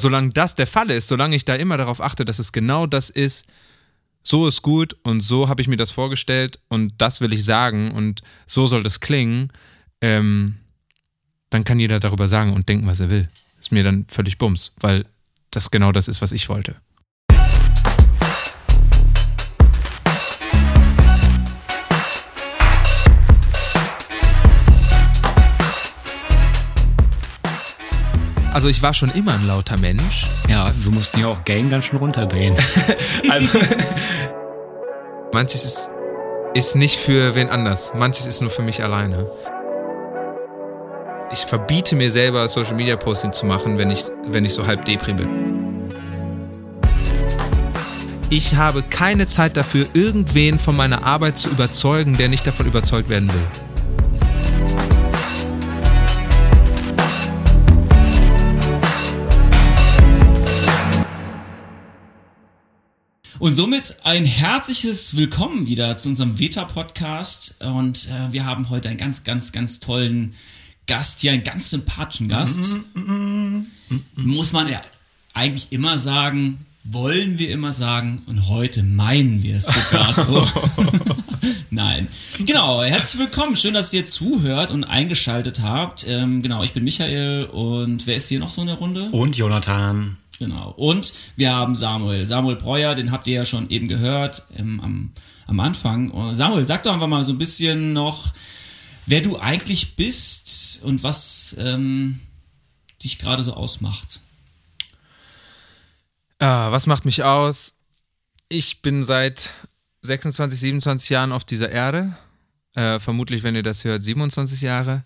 solange das der Fall ist, solange ich da immer darauf achte, dass es genau das ist, so ist gut und so habe ich mir das vorgestellt und das will ich sagen und so soll das klingen, ähm, dann kann jeder darüber sagen und denken, was er will. Ist mir dann völlig bums, weil das genau das ist, was ich wollte. Also ich war schon immer ein lauter Mensch. Ja, wir mussten ja auch Gain ganz schön runterdrehen. also manches ist, ist nicht für wen anders. Manches ist nur für mich alleine. Ich verbiete mir selber Social Media Posting zu machen, wenn ich, wenn ich so halb depri bin. Ich habe keine Zeit dafür, irgendwen von meiner Arbeit zu überzeugen, der nicht davon überzeugt werden will. Und somit ein herzliches Willkommen wieder zu unserem Veta-Podcast. Und äh, wir haben heute einen ganz, ganz, ganz tollen Gast hier, einen ganz sympathischen Gast. Muss man ja eigentlich immer sagen, wollen wir immer sagen und heute meinen wir es sogar so. Nein. Genau, herzlich willkommen. Schön, dass ihr zuhört und eingeschaltet habt. Ähm, genau, ich bin Michael und wer ist hier noch so in der Runde? Und Jonathan. Genau. Und wir haben Samuel. Samuel Breuer, den habt ihr ja schon eben gehört ähm, am, am Anfang. Oh, Samuel, sag doch einfach mal so ein bisschen noch, wer du eigentlich bist und was ähm, dich gerade so ausmacht. Ah, was macht mich aus? Ich bin seit 26, 27 Jahren auf dieser Erde. Äh, vermutlich, wenn ihr das hört, 27 Jahre.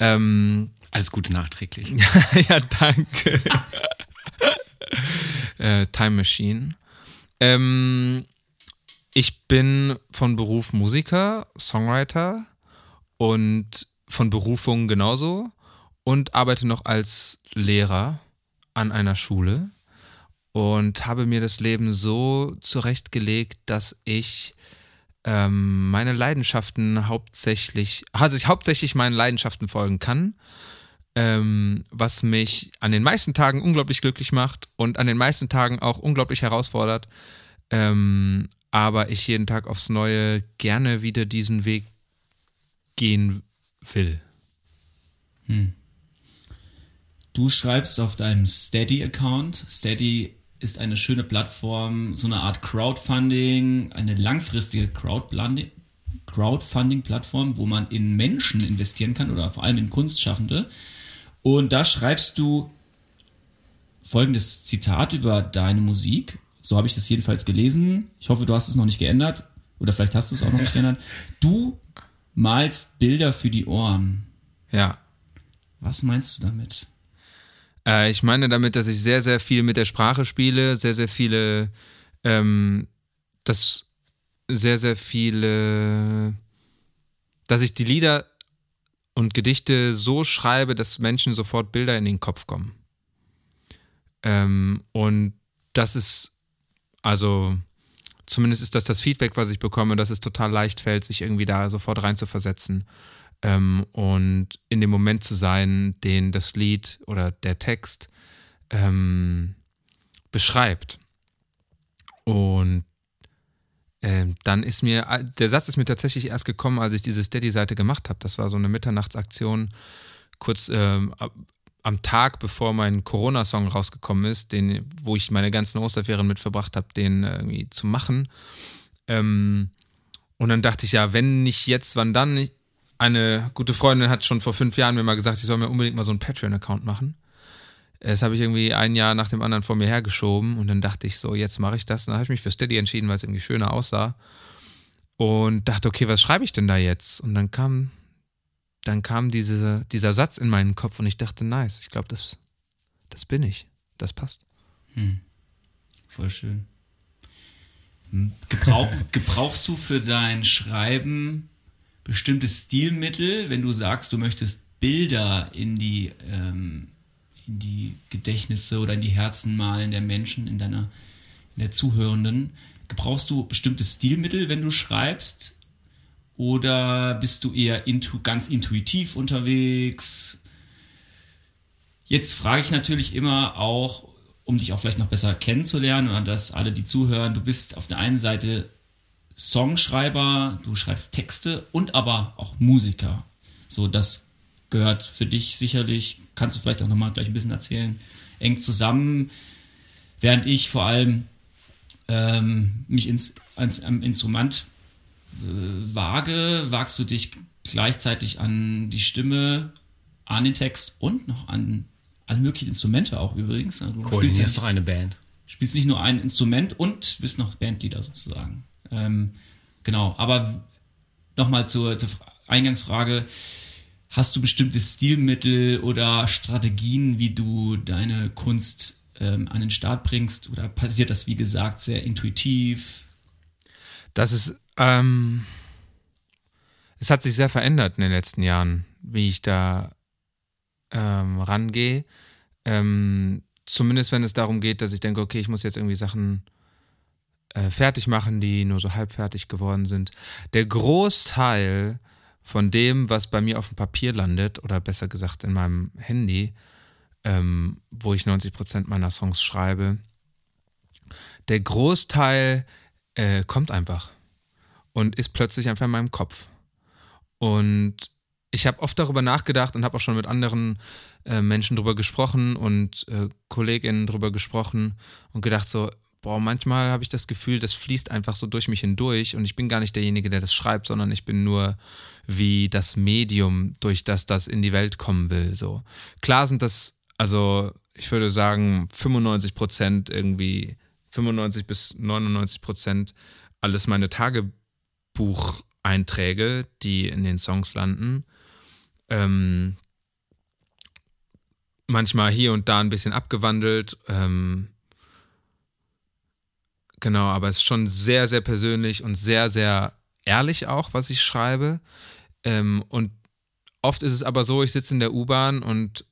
Ähm, Alles Gute nachträglich. ja, danke äh, Time Machine. Ähm, ich bin von Beruf Musiker, Songwriter und von Berufung genauso und arbeite noch als Lehrer an einer Schule und habe mir das Leben so zurechtgelegt, dass ich ähm, meine Leidenschaften hauptsächlich, also ich hauptsächlich meinen Leidenschaften folgen kann ähm, was mich an den meisten Tagen unglaublich glücklich macht und an den meisten Tagen auch unglaublich herausfordert. Ähm, aber ich jeden Tag aufs Neue gerne wieder diesen Weg gehen will. Hm. Du schreibst auf deinem Steady-Account. Steady ist eine schöne Plattform, so eine Art Crowdfunding, eine langfristige Crowdfunding-Plattform, wo man in Menschen investieren kann oder vor allem in Kunstschaffende. Und da schreibst du folgendes Zitat über deine Musik. So habe ich das jedenfalls gelesen. Ich hoffe, du hast es noch nicht geändert. Oder vielleicht hast du es auch noch nicht geändert. Du malst Bilder für die Ohren. Ja. Was meinst du damit? Äh, ich meine damit, dass ich sehr, sehr viel mit der Sprache spiele, sehr, sehr viele, ähm, das sehr, sehr viele, dass ich die Lieder und Gedichte so schreibe, dass Menschen sofort Bilder in den Kopf kommen. Ähm, und das ist, also zumindest ist das das Feedback, was ich bekomme, dass es total leicht fällt, sich irgendwie da sofort reinzuversetzen ähm, und in dem Moment zu sein, den das Lied oder der Text ähm, beschreibt. Und ähm, dann ist mir, äh, der Satz ist mir tatsächlich erst gekommen, als ich diese Steady-Seite gemacht habe. Das war so eine Mitternachtsaktion, kurz ähm, am Tag, bevor mein Corona-Song rausgekommen ist, den, wo ich meine ganzen Osterferien mit verbracht habe, den äh, irgendwie zu machen. Ähm, und dann dachte ich, ja, wenn nicht jetzt, wann dann? Eine gute Freundin hat schon vor fünf Jahren mir mal gesagt, ich soll mir unbedingt mal so einen Patreon-Account machen. Das habe ich irgendwie ein Jahr nach dem anderen vor mir hergeschoben und dann dachte ich so, jetzt mache ich das. Und dann habe ich mich für Steady entschieden, weil es irgendwie schöner aussah. Und dachte, okay, was schreibe ich denn da jetzt? Und dann kam, dann kam diese, dieser Satz in meinen Kopf und ich dachte, nice, ich glaube, das, das bin ich. Das passt. Hm. Voll schön. Hm. Gebrauch, gebrauchst du für dein Schreiben bestimmte Stilmittel, wenn du sagst, du möchtest Bilder in die ähm, in die Gedächtnisse oder in die Herzen malen der Menschen, in deiner, in der Zuhörenden. Gebrauchst du bestimmte Stilmittel, wenn du schreibst? Oder bist du eher intu, ganz intuitiv unterwegs? Jetzt frage ich natürlich immer auch, um dich auch vielleicht noch besser kennenzulernen oder dass alle, die zuhören, du bist auf der einen Seite Songschreiber, du schreibst Texte und aber auch Musiker. So, das gehört für dich sicherlich, kannst du vielleicht auch nochmal gleich ein bisschen erzählen, eng zusammen, während ich vor allem ähm, mich ins, ans, am Instrument äh, wage, wagst du dich gleichzeitig an die Stimme, an den Text und noch an alle möglichen Instrumente auch übrigens. Also du Koordinierst doch eine Band. Spielst nicht nur ein Instrument und bist noch Bandleader sozusagen. Ähm, genau, aber nochmal zur, zur Eingangsfrage. Hast du bestimmte Stilmittel oder Strategien, wie du deine Kunst ähm, an den Start bringst? Oder passiert das, wie gesagt, sehr intuitiv? Das ist, ähm, es hat sich sehr verändert in den letzten Jahren, wie ich da ähm, rangehe. Ähm, zumindest wenn es darum geht, dass ich denke, okay, ich muss jetzt irgendwie Sachen äh, fertig machen, die nur so halbfertig geworden sind. Der Großteil von dem, was bei mir auf dem Papier landet, oder besser gesagt in meinem Handy, ähm, wo ich 90 Prozent meiner Songs schreibe, der Großteil äh, kommt einfach und ist plötzlich einfach in meinem Kopf. Und ich habe oft darüber nachgedacht und habe auch schon mit anderen äh, Menschen darüber gesprochen und äh, Kolleginnen darüber gesprochen und gedacht so, boah, manchmal habe ich das Gefühl, das fließt einfach so durch mich hindurch und ich bin gar nicht derjenige, der das schreibt, sondern ich bin nur wie das Medium, durch das das in die Welt kommen will. So klar sind das, also ich würde sagen 95 Prozent irgendwie 95 bis 99 Prozent alles meine Tagebucheinträge, die in den Songs landen. Ähm, manchmal hier und da ein bisschen abgewandelt. Ähm, genau, aber es ist schon sehr, sehr persönlich und sehr, sehr ehrlich auch, was ich schreibe. Ähm, und oft ist es aber so, ich sitze in der U-Bahn und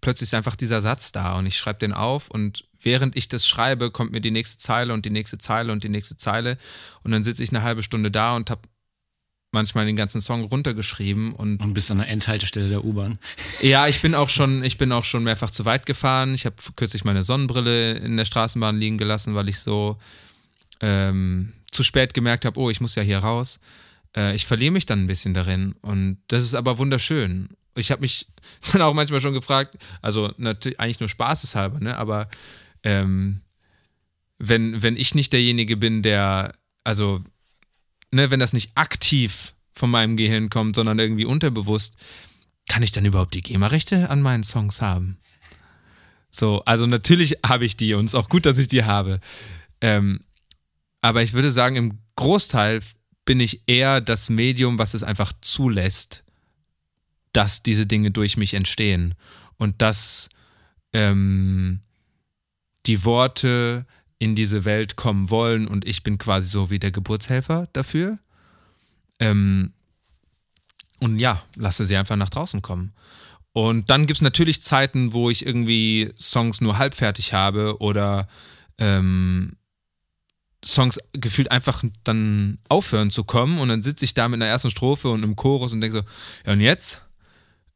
plötzlich ist einfach dieser Satz da und ich schreibe den auf und während ich das schreibe, kommt mir die nächste Zeile und die nächste Zeile und die nächste Zeile und dann sitze ich eine halbe Stunde da und habe manchmal den ganzen Song runtergeschrieben und und bist an der Endhaltestelle der U-Bahn. Ja, ich bin auch schon, ich bin auch schon mehrfach zu weit gefahren. Ich habe kürzlich meine Sonnenbrille in der Straßenbahn liegen gelassen, weil ich so ähm, zu spät gemerkt habe, oh, ich muss ja hier raus. Äh, ich verliere mich dann ein bisschen darin und das ist aber wunderschön. Ich habe mich dann auch manchmal schon gefragt, also natürlich eigentlich nur spaßeshalber, ne, aber ähm, wenn, wenn ich nicht derjenige bin, der, also ne, wenn das nicht aktiv von meinem Gehirn kommt, sondern irgendwie unterbewusst, kann ich dann überhaupt die GEMA-Rechte an meinen Songs haben? So, also natürlich habe ich die und es ist auch gut, dass ich die habe. Ähm, aber ich würde sagen, im Großteil bin ich eher das Medium, was es einfach zulässt, dass diese Dinge durch mich entstehen und dass ähm, die Worte, in diese Welt kommen wollen und ich bin quasi so wie der Geburtshelfer dafür. Ähm, und ja, lasse sie einfach nach draußen kommen. Und dann gibt es natürlich Zeiten, wo ich irgendwie Songs nur halbfertig habe oder ähm, Songs gefühlt einfach dann aufhören zu kommen und dann sitze ich da mit einer ersten Strophe und im Chorus und denke so, ja und jetzt?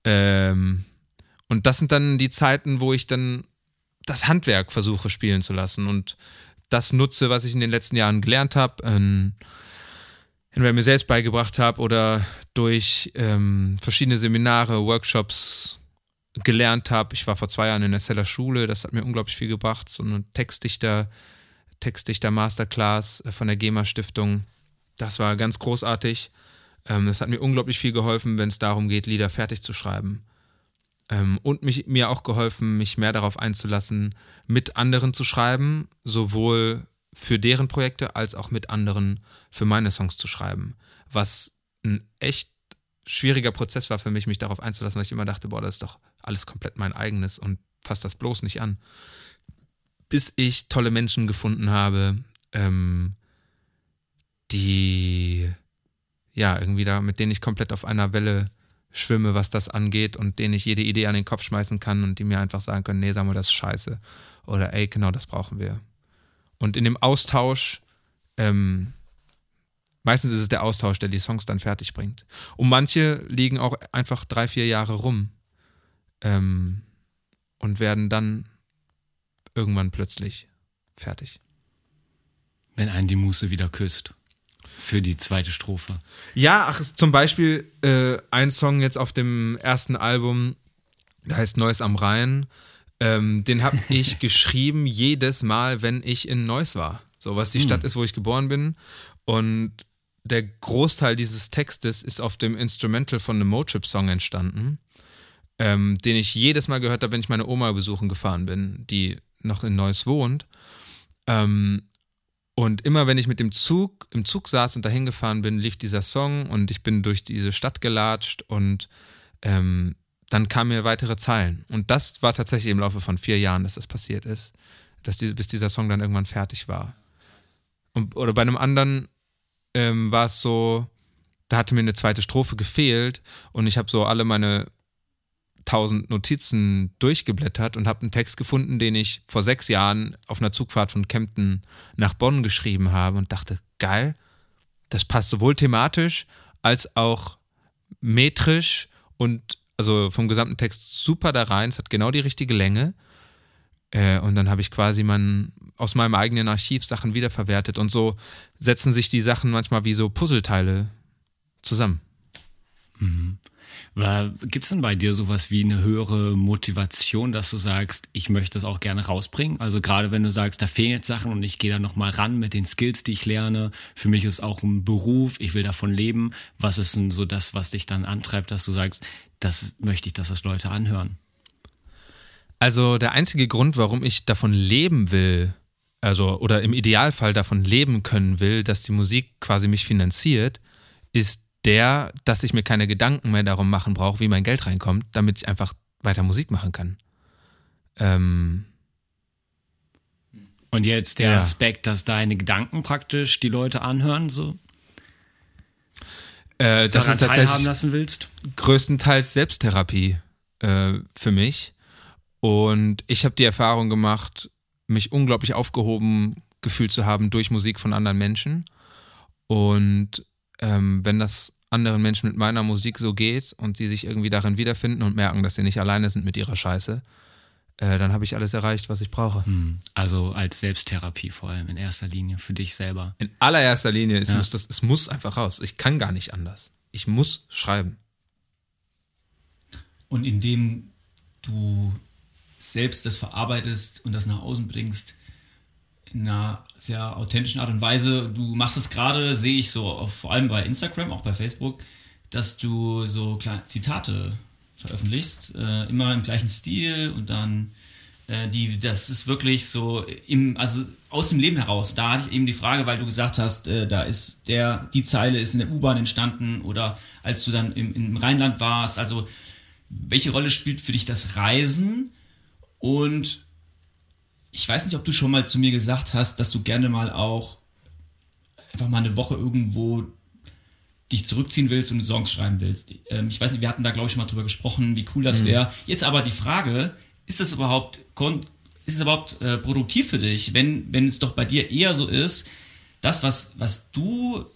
Ähm, und das sind dann die Zeiten, wo ich dann das Handwerk versuche spielen zu lassen und das nutze, was ich in den letzten Jahren gelernt habe, ähm, entweder mir selbst beigebracht habe oder durch ähm, verschiedene Seminare, Workshops gelernt habe. Ich war vor zwei Jahren in der Seller Schule, das hat mir unglaublich viel gebracht, so eine Textdichter, Textdichter Masterclass äh, von der GEMA Stiftung. Das war ganz großartig. Ähm, das hat mir unglaublich viel geholfen, wenn es darum geht, Lieder fertig zu schreiben. Ähm, und mich, mir auch geholfen, mich mehr darauf einzulassen, mit anderen zu schreiben, sowohl für deren Projekte als auch mit anderen für meine Songs zu schreiben. Was ein echt schwieriger Prozess war für mich, mich darauf einzulassen, weil ich immer dachte, boah, das ist doch alles komplett mein eigenes und fass das bloß nicht an. Bis ich tolle Menschen gefunden habe, ähm, die ja irgendwie da, mit denen ich komplett auf einer Welle schwimme, was das angeht und denen ich jede Idee an den Kopf schmeißen kann und die mir einfach sagen können, nee, sag mal, das ist scheiße. Oder ey, genau das brauchen wir. Und in dem Austausch, ähm, meistens ist es der Austausch, der die Songs dann fertig bringt. Und manche liegen auch einfach drei, vier Jahre rum ähm, und werden dann irgendwann plötzlich fertig. Wenn einen die Muße wieder küsst. Für die zweite Strophe. Ja, ach, zum Beispiel äh, ein Song jetzt auf dem ersten Album, der heißt Neues am Rhein. Ähm, den habe ich geschrieben jedes Mal, wenn ich in Neuss war. So, was die Hm. Stadt ist, wo ich geboren bin. Und der Großteil dieses Textes ist auf dem Instrumental von einem Motrip-Song entstanden, ähm, den ich jedes Mal gehört habe, wenn ich meine Oma besuchen gefahren bin, die noch in Neuss wohnt. Ähm, und immer wenn ich mit dem Zug im Zug saß und dahin gefahren bin, lief dieser Song und ich bin durch diese Stadt gelatscht und ähm, dann kamen mir weitere Zeilen. Und das war tatsächlich im Laufe von vier Jahren, dass das passiert ist, dass die, bis dieser Song dann irgendwann fertig war. Und, oder bei einem anderen ähm, war es so, da hatte mir eine zweite Strophe gefehlt und ich habe so alle meine tausend Notizen durchgeblättert und habe einen Text gefunden, den ich vor sechs Jahren auf einer Zugfahrt von Kempten nach Bonn geschrieben habe und dachte, geil, das passt sowohl thematisch als auch metrisch und also vom gesamten Text super da rein. Es hat genau die richtige Länge. Äh, und dann habe ich quasi mein, aus meinem eigenen Archiv Sachen wiederverwertet und so setzen sich die Sachen manchmal wie so Puzzleteile zusammen. Gibt es denn bei dir sowas wie eine höhere Motivation, dass du sagst, ich möchte es auch gerne rausbringen? Also gerade wenn du sagst, da fehlen jetzt Sachen und ich gehe da nochmal ran mit den Skills, die ich lerne. Für mich ist es auch ein Beruf, ich will davon leben. Was ist denn so das, was dich dann antreibt, dass du sagst, das möchte ich, dass das Leute anhören? Also der einzige Grund, warum ich davon leben will, also oder im Idealfall davon leben können will, dass die Musik quasi mich finanziert, ist der, dass ich mir keine Gedanken mehr darum machen brauche, wie mein Geld reinkommt, damit ich einfach weiter Musik machen kann. Ähm, Und jetzt der Ja. Aspekt, dass deine Gedanken praktisch die Leute anhören, so äh, das ist teilhaben tatsächlich lassen willst? größtenteils Selbsttherapie äh, für mich. Und ich habe die Erfahrung gemacht, mich unglaublich aufgehoben gefühlt zu haben durch Musik von anderen Menschen. Und ähm, wenn das anderen Menschen mit meiner Musik so geht und sie sich irgendwie darin wiederfinden und merken, dass sie nicht alleine sind mit ihrer Scheiße, äh, dann habe ich alles erreicht, was ich brauche. Also als Selbsttherapie vor allem in erster Linie für dich selber. In allererster Linie, es, muss das, es muss einfach raus. Ich kann gar nicht anders. Ich muss schreiben. Und indem du selbst das verarbeitest und das nach außen bringst, in einer sehr authentischen Art und Weise. Du machst es gerade, sehe ich so, vor allem bei Instagram, auch bei Facebook, dass du so kleine Zitate veröffentlichst, äh, immer im gleichen Stil und dann äh, die, das ist wirklich so im, also aus dem Leben heraus. Da hatte ich eben die Frage, weil du gesagt hast, äh, da ist der, die Zeile ist in der U-Bahn entstanden oder als du dann im, im Rheinland warst. Also welche Rolle spielt für dich das Reisen? Und ich weiß nicht, ob du schon mal zu mir gesagt hast, dass du gerne mal auch einfach mal eine Woche irgendwo dich zurückziehen willst und Songs schreiben willst. Ähm, ich weiß nicht, wir hatten da, glaube ich, schon mal drüber gesprochen, wie cool das wäre. Jetzt aber die Frage, ist das überhaupt, ist es überhaupt äh, produktiv für dich, wenn, wenn es doch bei dir eher so ist, das, was, was du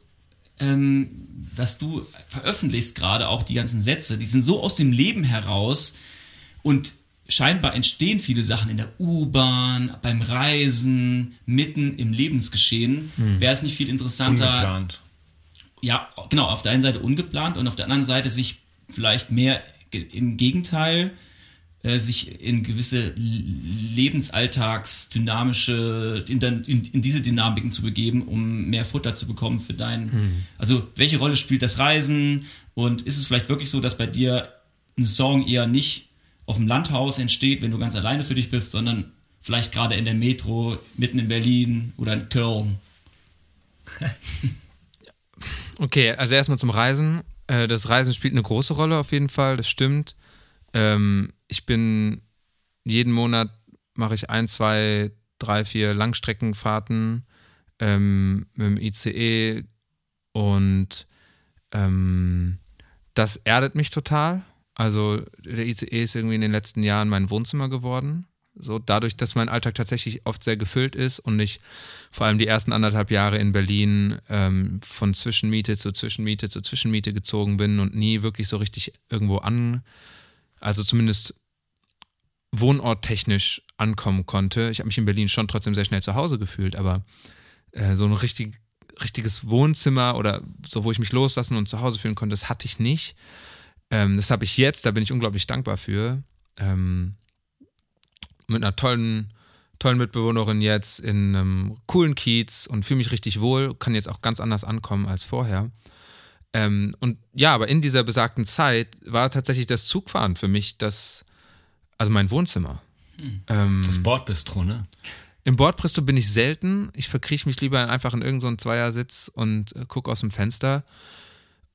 ähm, was du veröffentlichst gerade, auch die ganzen Sätze, die sind so aus dem Leben heraus und scheinbar entstehen viele Sachen in der U-Bahn, beim Reisen, mitten im Lebensgeschehen. Wäre es nicht viel interessanter, Ungeplant. ja, genau, auf der einen Seite ungeplant und auf der anderen Seite sich vielleicht mehr im Gegenteil äh, sich in gewisse Lebensalltagsdynamische, in, in, in diese Dynamiken zu begeben, um mehr Futter zu bekommen für dein. Also, welche Rolle spielt das Reisen? Und ist es vielleicht wirklich so, dass bei dir ein Song eher nicht auf dem Landhaus entsteht, wenn du ganz alleine für dich bist, sondern vielleicht gerade in der Metro, mitten in Berlin oder in Köln? Okay, also erstmal zum Reisen. Äh, Das Reisen spielt eine große Rolle auf jeden Fall, das stimmt. Ähm, Ich bin jeden Monat mache ich ein, zwei, drei, vier Langstreckenfahrten ähm, mit dem ICE und ähm, das erdet mich total. Also der ICE ist irgendwie in den letzten Jahren mein Wohnzimmer geworden. So dadurch, dass mein Alltag tatsächlich oft sehr gefüllt ist und ich vor allem die ersten anderthalb Jahre in Berlin ähm, von Zwischenmiete zu Zwischenmiete zu Zwischenmiete gezogen bin und nie wirklich so richtig irgendwo an, also zumindest wohnorttechnisch ankommen konnte. Ich habe mich in Berlin schon trotzdem sehr schnell zu Hause gefühlt, aber äh, so ein richtig, richtiges Wohnzimmer oder so, wo ich mich loslassen und zu Hause fühlen konnte, das hatte ich nicht. Ähm, das habe ich jetzt, da bin ich unglaublich dankbar für. Ähm, mit einer tollen, tollen Mitbewohnerin jetzt in einem coolen Kiez und fühle mich richtig wohl, kann jetzt auch ganz anders ankommen als vorher. Ähm, und ja, aber in dieser besagten Zeit war tatsächlich das Zugfahren für mich das, also mein Wohnzimmer. Hm. Ähm, das Bordbistro, ne? Im Bordbistro bin ich selten. Ich verkrieche mich lieber einfach in irgendeinen so Zweiersitz und äh, gucke aus dem Fenster.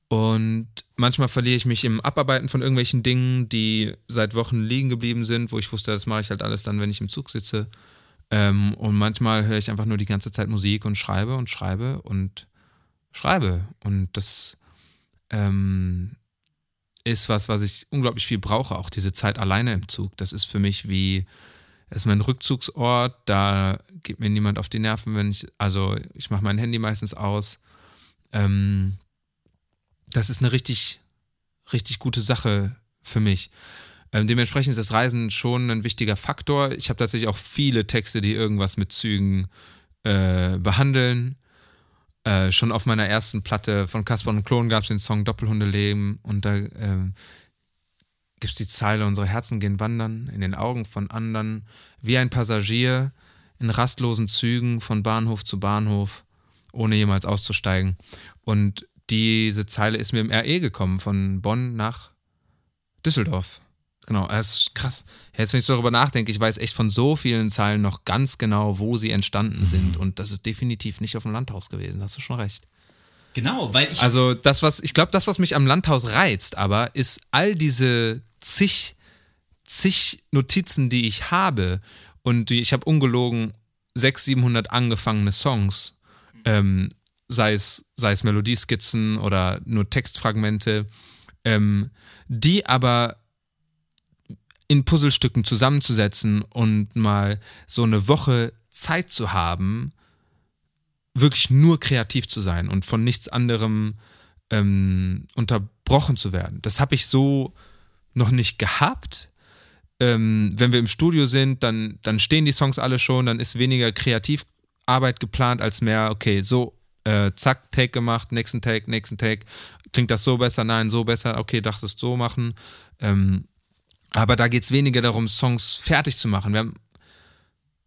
Und manchmal verliere ich mich im Abarbeiten von irgendwelchen Dingen, die seit Wochen liegen geblieben sind, wo ich wusste, das mache ich halt alles dann, wenn ich im Zug sitze. Ähm, und manchmal höre ich einfach nur die ganze Zeit Musik und schreibe und schreibe und schreibe. Und das ähm, ist was, was ich unglaublich viel brauche, auch diese Zeit alleine im Zug. Das ist für mich wie, das ist mein Rückzugsort, da geht mir niemand auf die Nerven, wenn ich, also ich mache mein Handy meistens aus. Ähm, das ist eine richtig, richtig gute Sache für mich. Ähm, dementsprechend ist das Reisen schon ein wichtiger Faktor. Ich habe tatsächlich auch viele Texte, die irgendwas mit Zügen äh, behandeln. Äh, schon auf meiner ersten Platte von Caspar und Klon gab es den Song Doppelhundeleben und da äh, gibt es die Zeile, unsere Herzen gehen wandern in den Augen von anderen, wie ein Passagier in rastlosen Zügen von Bahnhof zu Bahnhof, ohne jemals auszusteigen. Und diese Zeile ist mir im RE gekommen, von Bonn nach Düsseldorf. Genau, das ist krass. Jetzt, wenn ich darüber nachdenke, ich weiß echt von so vielen Zeilen noch ganz genau, wo sie entstanden mhm. sind. Und das ist definitiv nicht auf dem Landhaus gewesen. Hast du schon recht. Genau, weil ich. Also, das, was, ich glaube, das, was mich am Landhaus reizt, aber ist all diese zig, zig Notizen, die ich habe. Und die, ich habe ungelogen 600, 700 angefangene Songs. Ähm, sei es, sei es Melodieskizzen oder nur Textfragmente, ähm, die aber in Puzzlestücken zusammenzusetzen und mal so eine Woche Zeit zu haben, wirklich nur kreativ zu sein und von nichts anderem ähm, unterbrochen zu werden. Das habe ich so noch nicht gehabt. Ähm, wenn wir im Studio sind, dann, dann stehen die Songs alle schon, dann ist weniger Kreativarbeit geplant als mehr, okay, so äh, zack, Take gemacht, nächsten Take, nächsten Take. Klingt das so besser? Nein, so besser. Okay, dachtest so machen. Ähm, aber da geht es weniger darum, Songs fertig zu machen. Wir haben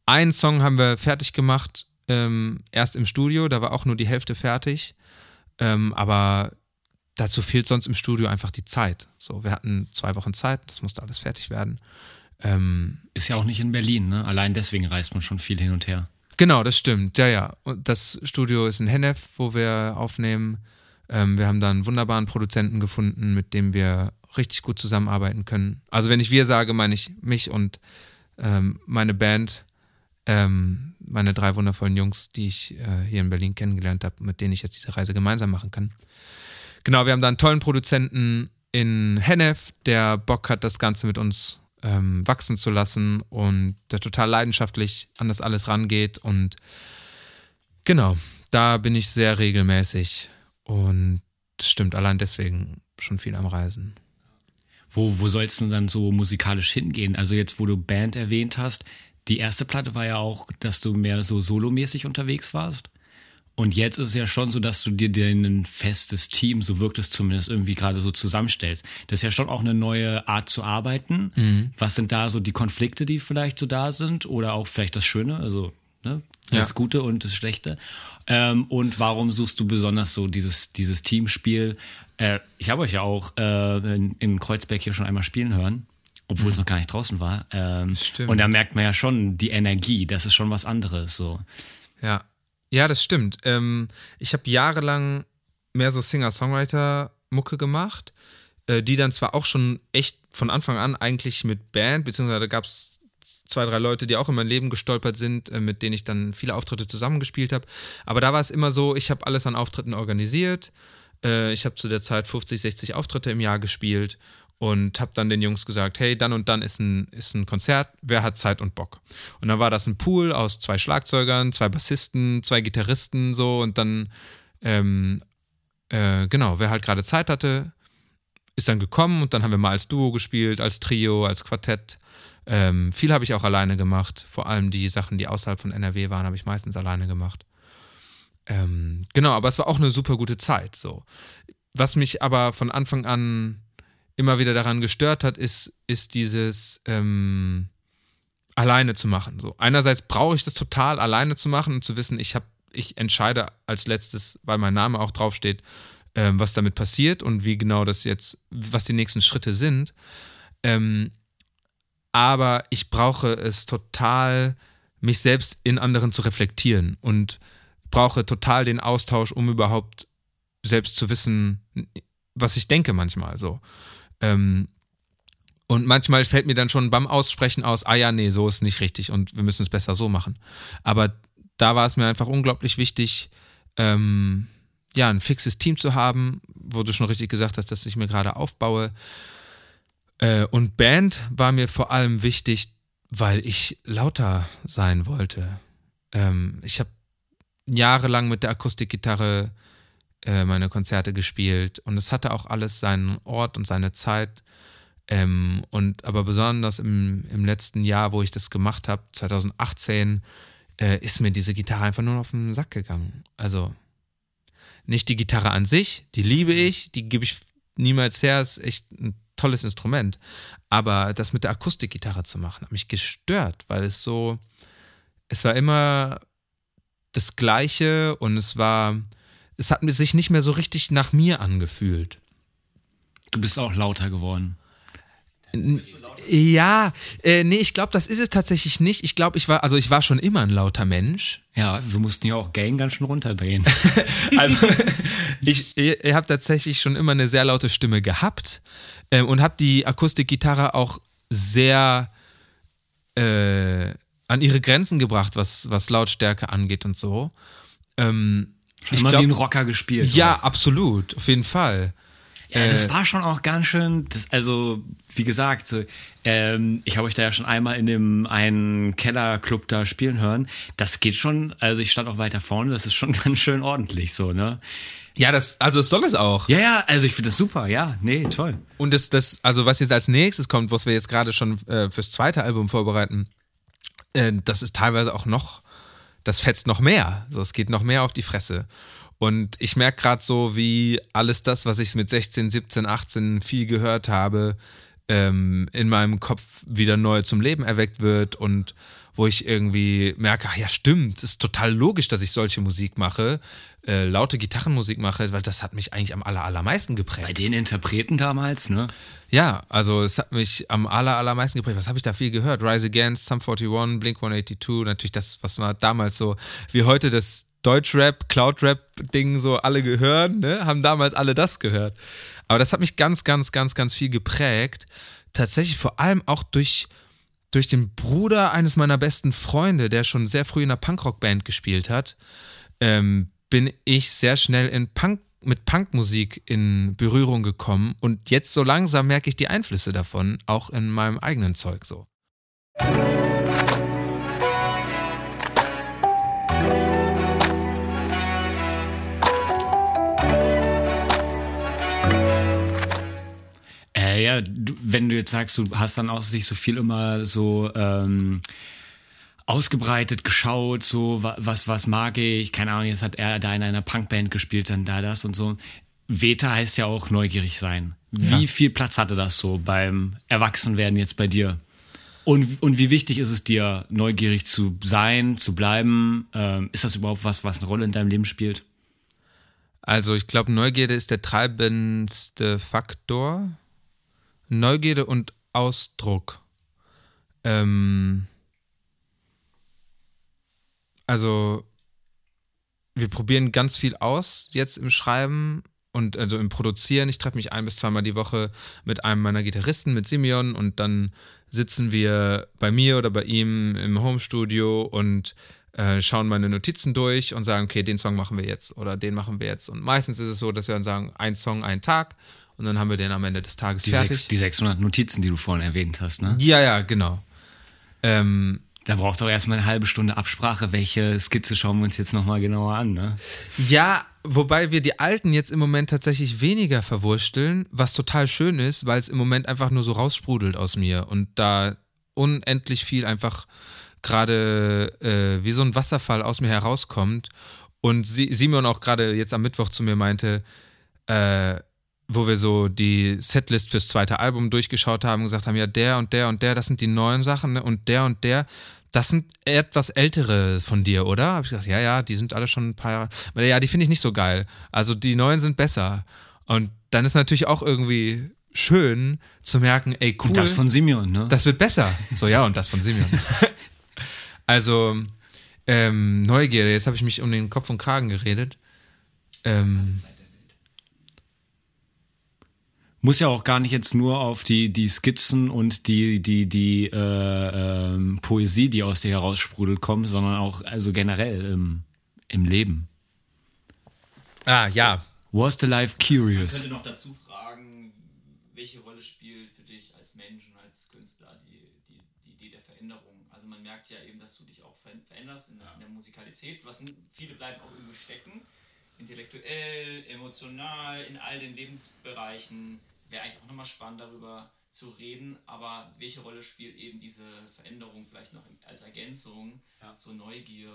einen Song haben wir fertig gemacht, ähm, erst im Studio, da war auch nur die Hälfte fertig. Ähm, aber dazu fehlt sonst im Studio einfach die Zeit. So, wir hatten zwei Wochen Zeit, das musste alles fertig werden. Ähm, ist ja auch nicht in Berlin, ne? Allein deswegen reist man schon viel hin und her. Genau, das stimmt. Ja, ja. Und das Studio ist in Hennef, wo wir aufnehmen. Ähm, wir haben da einen wunderbaren Produzenten gefunden, mit dem wir richtig gut zusammenarbeiten können. Also wenn ich wir sage, meine ich mich und ähm, meine Band, ähm, meine drei wundervollen Jungs, die ich äh, hier in Berlin kennengelernt habe, mit denen ich jetzt diese Reise gemeinsam machen kann. Genau, wir haben da einen tollen Produzenten in Hennef, der Bock hat, das Ganze mit uns ähm, wachsen zu lassen und der total leidenschaftlich an das alles rangeht. Und genau, da bin ich sehr regelmäßig und stimmt allein deswegen schon viel am Reisen. Wo, wo soll es denn dann so musikalisch hingehen? Also jetzt, wo du Band erwähnt hast, die erste Platte war ja auch, dass du mehr so solomäßig unterwegs warst. Und jetzt ist es ja schon so, dass du dir ein festes Team, so wirkt es zumindest irgendwie gerade so zusammenstellst. Das ist ja schon auch eine neue Art zu arbeiten. Mhm. Was sind da so die Konflikte, die vielleicht so da sind? Oder auch vielleicht das Schöne, also ne, das ja. Gute und das Schlechte. Ähm, und warum suchst du besonders so dieses, dieses Teamspiel? Äh, ich habe euch ja auch äh, in, in Kreuzberg hier schon einmal spielen hören obwohl mhm. es noch gar nicht draußen war. Ähm, Stimmt. Und da merkt man ja schon die Energie, das ist schon was anderes. So. Ja, ja, das stimmt. Ähm, ich habe jahrelang mehr so Singer-Songwriter-Mucke gemacht, äh, die dann zwar auch schon echt von Anfang an eigentlich mit Band, beziehungsweise gab es zwei, drei Leute, die auch in mein Leben gestolpert sind, äh, mit denen ich dann viele Auftritte zusammengespielt habe. Aber da war es immer so, ich habe alles an Auftritten organisiert. Äh, ich habe zu der Zeit 50, 60 Auftritte im Jahr gespielt und habe dann den Jungs gesagt, hey, dann und dann ist ein, ist ein Konzert, wer hat Zeit und Bock? Und dann war das ein Pool aus zwei Schlagzeugern, zwei Bassisten, zwei Gitarristen so und dann, ähm, äh, genau, wer halt gerade Zeit hatte, ist dann gekommen und dann haben wir mal als Duo gespielt, als Trio, als Quartett. Ähm, viel habe ich auch alleine gemacht. Vor allem die Sachen, die außerhalb von NRW waren, habe ich meistens alleine gemacht. Ähm, genau, aber es war auch eine super gute Zeit. So. Was mich aber von Anfang an immer wieder daran gestört hat, ist, ist dieses ähm, alleine zu machen. So. Einerseits brauche ich das total, alleine zu machen und zu wissen, ich habe, ich entscheide als letztes, weil mein Name auch draufsteht, ähm, was damit passiert und wie genau das jetzt, was die nächsten Schritte sind. Ähm, aber ich brauche es total, mich selbst in anderen zu reflektieren und brauche total den Austausch, um überhaupt selbst zu wissen, was ich denke manchmal so. Ähm, und manchmal fällt mir dann schon beim Aussprechen aus, ah ja, nee, so ist nicht richtig und wir müssen es besser so machen. Aber da war es mir einfach unglaublich wichtig, ähm, ja, ein fixes Team zu haben, wo du schon richtig gesagt hast, dass ich mir gerade aufbaue. Äh, und Band war mir vor allem wichtig, weil ich lauter sein wollte. Ähm, ich habe jahrelang mit der Akustikgitarre äh, meine Konzerte gespielt und es hatte auch alles seinen Ort und seine Zeit. Ähm, und aber besonders im, im letzten Jahr, wo ich das gemacht habe, 2018, äh, ist mir diese Gitarre einfach nur auf den Sack gegangen. Also nicht die Gitarre an sich, die liebe mhm. ich, die gebe ich niemals her, ist echt ein tolles Instrument. Aber das mit der Akustikgitarre zu machen, hat mich gestört, weil es so, es war immer das Gleiche und es war, es hat sich nicht mehr so richtig nach mir angefühlt. Du bist auch lauter geworden. Ja, äh, nee, ich glaube, das ist es tatsächlich nicht. Ich glaube, ich war, also ich war schon immer ein lauter Mensch. Ja, wir mussten ja auch Gang ganz schön runterdrehen. also ich, ich habe tatsächlich schon immer eine sehr laute Stimme gehabt äh, und habe die Akustikgitarre auch sehr äh, an ihre Grenzen gebracht, was, was Lautstärke angeht und so. Ähm, ich immer glaub, wie ein Rocker gespielt. Ja, auch. absolut, auf jeden Fall. Ja, das äh, war schon auch ganz schön, das, also wie gesagt, so, ähm, ich habe euch da ja schon einmal in dem einen Kellerclub da spielen hören. Das geht schon, also ich stand auch weiter vorne, das ist schon ganz schön ordentlich so, ne? Ja, das, also es soll es auch. Ja, ja, also ich finde das super, ja, nee, toll. Und das, das, also was jetzt als nächstes kommt, was wir jetzt gerade schon äh, fürs zweite Album vorbereiten, äh, das ist teilweise auch noch, das fetzt noch mehr. So, es geht noch mehr auf die Fresse. Und ich merke gerade so, wie alles das, was ich mit 16, 17, 18 viel gehört habe, ähm, in meinem Kopf wieder neu zum Leben erweckt wird und wo ich irgendwie merke, ach ja, stimmt, ist total logisch, dass ich solche Musik mache, äh, laute Gitarrenmusik mache, weil das hat mich eigentlich am aller, allermeisten geprägt. Bei den Interpreten damals, ne? Ja, also es hat mich am aller, allermeisten geprägt. Was habe ich da viel gehört? Rise Against, Sum 41, Blink 182, natürlich das, was war damals so, wie heute das Deutschrap, Cloudrap-Ding so alle gehören, ne? haben damals alle das gehört. Aber das hat mich ganz, ganz, ganz, ganz viel geprägt. Tatsächlich vor allem auch durch, durch den Bruder eines meiner besten Freunde, der schon sehr früh in einer Punkrock-Band gespielt hat, ähm, bin ich sehr schnell in Punk, mit Punkmusik in Berührung gekommen. Und jetzt so langsam merke ich die Einflüsse davon, auch in meinem eigenen Zeug so. Ja, du, wenn du jetzt sagst, du hast dann auch sich so viel immer so ähm, ausgebreitet geschaut, so was was mag ich, keine Ahnung, jetzt hat er da in einer Punkband gespielt, dann da das und so. Veta heißt ja auch neugierig sein. Wie ja. viel Platz hatte das so beim Erwachsenwerden jetzt bei dir? Und, und wie wichtig ist es dir, neugierig zu sein, zu bleiben? Ähm, ist das überhaupt was, was eine Rolle in deinem Leben spielt? Also ich glaube, Neugierde ist der treibendste Faktor. Neugierde und Ausdruck. Ähm, also, wir probieren ganz viel aus jetzt im Schreiben und also im Produzieren. Ich treffe mich ein bis zweimal die Woche mit einem meiner Gitarristen, mit Simeon, und dann sitzen wir bei mir oder bei ihm im Homestudio und äh, schauen meine Notizen durch und sagen, okay, den Song machen wir jetzt oder den machen wir jetzt. Und meistens ist es so, dass wir dann sagen, ein Song, ein Tag und dann haben wir den am Ende des Tages die fertig. Sechs, die 600 Notizen, die du vorhin erwähnt hast, ne? Ja, ja, genau. Ähm, da braucht es auch erstmal eine halbe Stunde Absprache. Welche Skizze schauen wir uns jetzt nochmal genauer an, ne? Ja, wobei wir die alten jetzt im Moment tatsächlich weniger verwursteln, was total schön ist, weil es im Moment einfach nur so raussprudelt aus mir und da unendlich viel einfach gerade äh, wie so ein Wasserfall aus mir herauskommt. Und Simon auch gerade jetzt am Mittwoch zu mir meinte, äh, wo wir so die Setlist fürs zweite Album durchgeschaut haben und gesagt haben, ja, der und der und der, das sind die neuen Sachen ne? und der und der, das sind etwas ältere von dir, oder? Hab ich gesagt, ja, ja, die sind alle schon ein paar Jahre. Ja, die finde ich nicht so geil. Also die neuen sind besser. Und dann ist natürlich auch irgendwie schön zu merken, ey, cool. Und das von Simeon, ne? Das wird besser. So, ja, und das von Simeon. also, ähm, Neugierde, jetzt habe ich mich um den Kopf und Kragen geredet. Ähm, muss ja auch gar nicht jetzt nur auf die, die Skizzen und die, die, die äh, ähm, Poesie, die aus dir heraussprudelt, kommen, sondern auch also generell im, im Leben. Ah, ja. Was the life curious? Ich könnte noch dazu fragen, welche Rolle spielt für dich als Mensch und als Künstler die, die, die Idee der Veränderung? Also man merkt ja eben, dass du dich auch veränderst in der, in der Musikalität. Was viele bleiben auch irgendwie stecken intellektuell, emotional, in all den Lebensbereichen. Wäre eigentlich auch nochmal spannend darüber zu reden, aber welche Rolle spielt eben diese Veränderung vielleicht noch als Ergänzung ja. zur Neugier?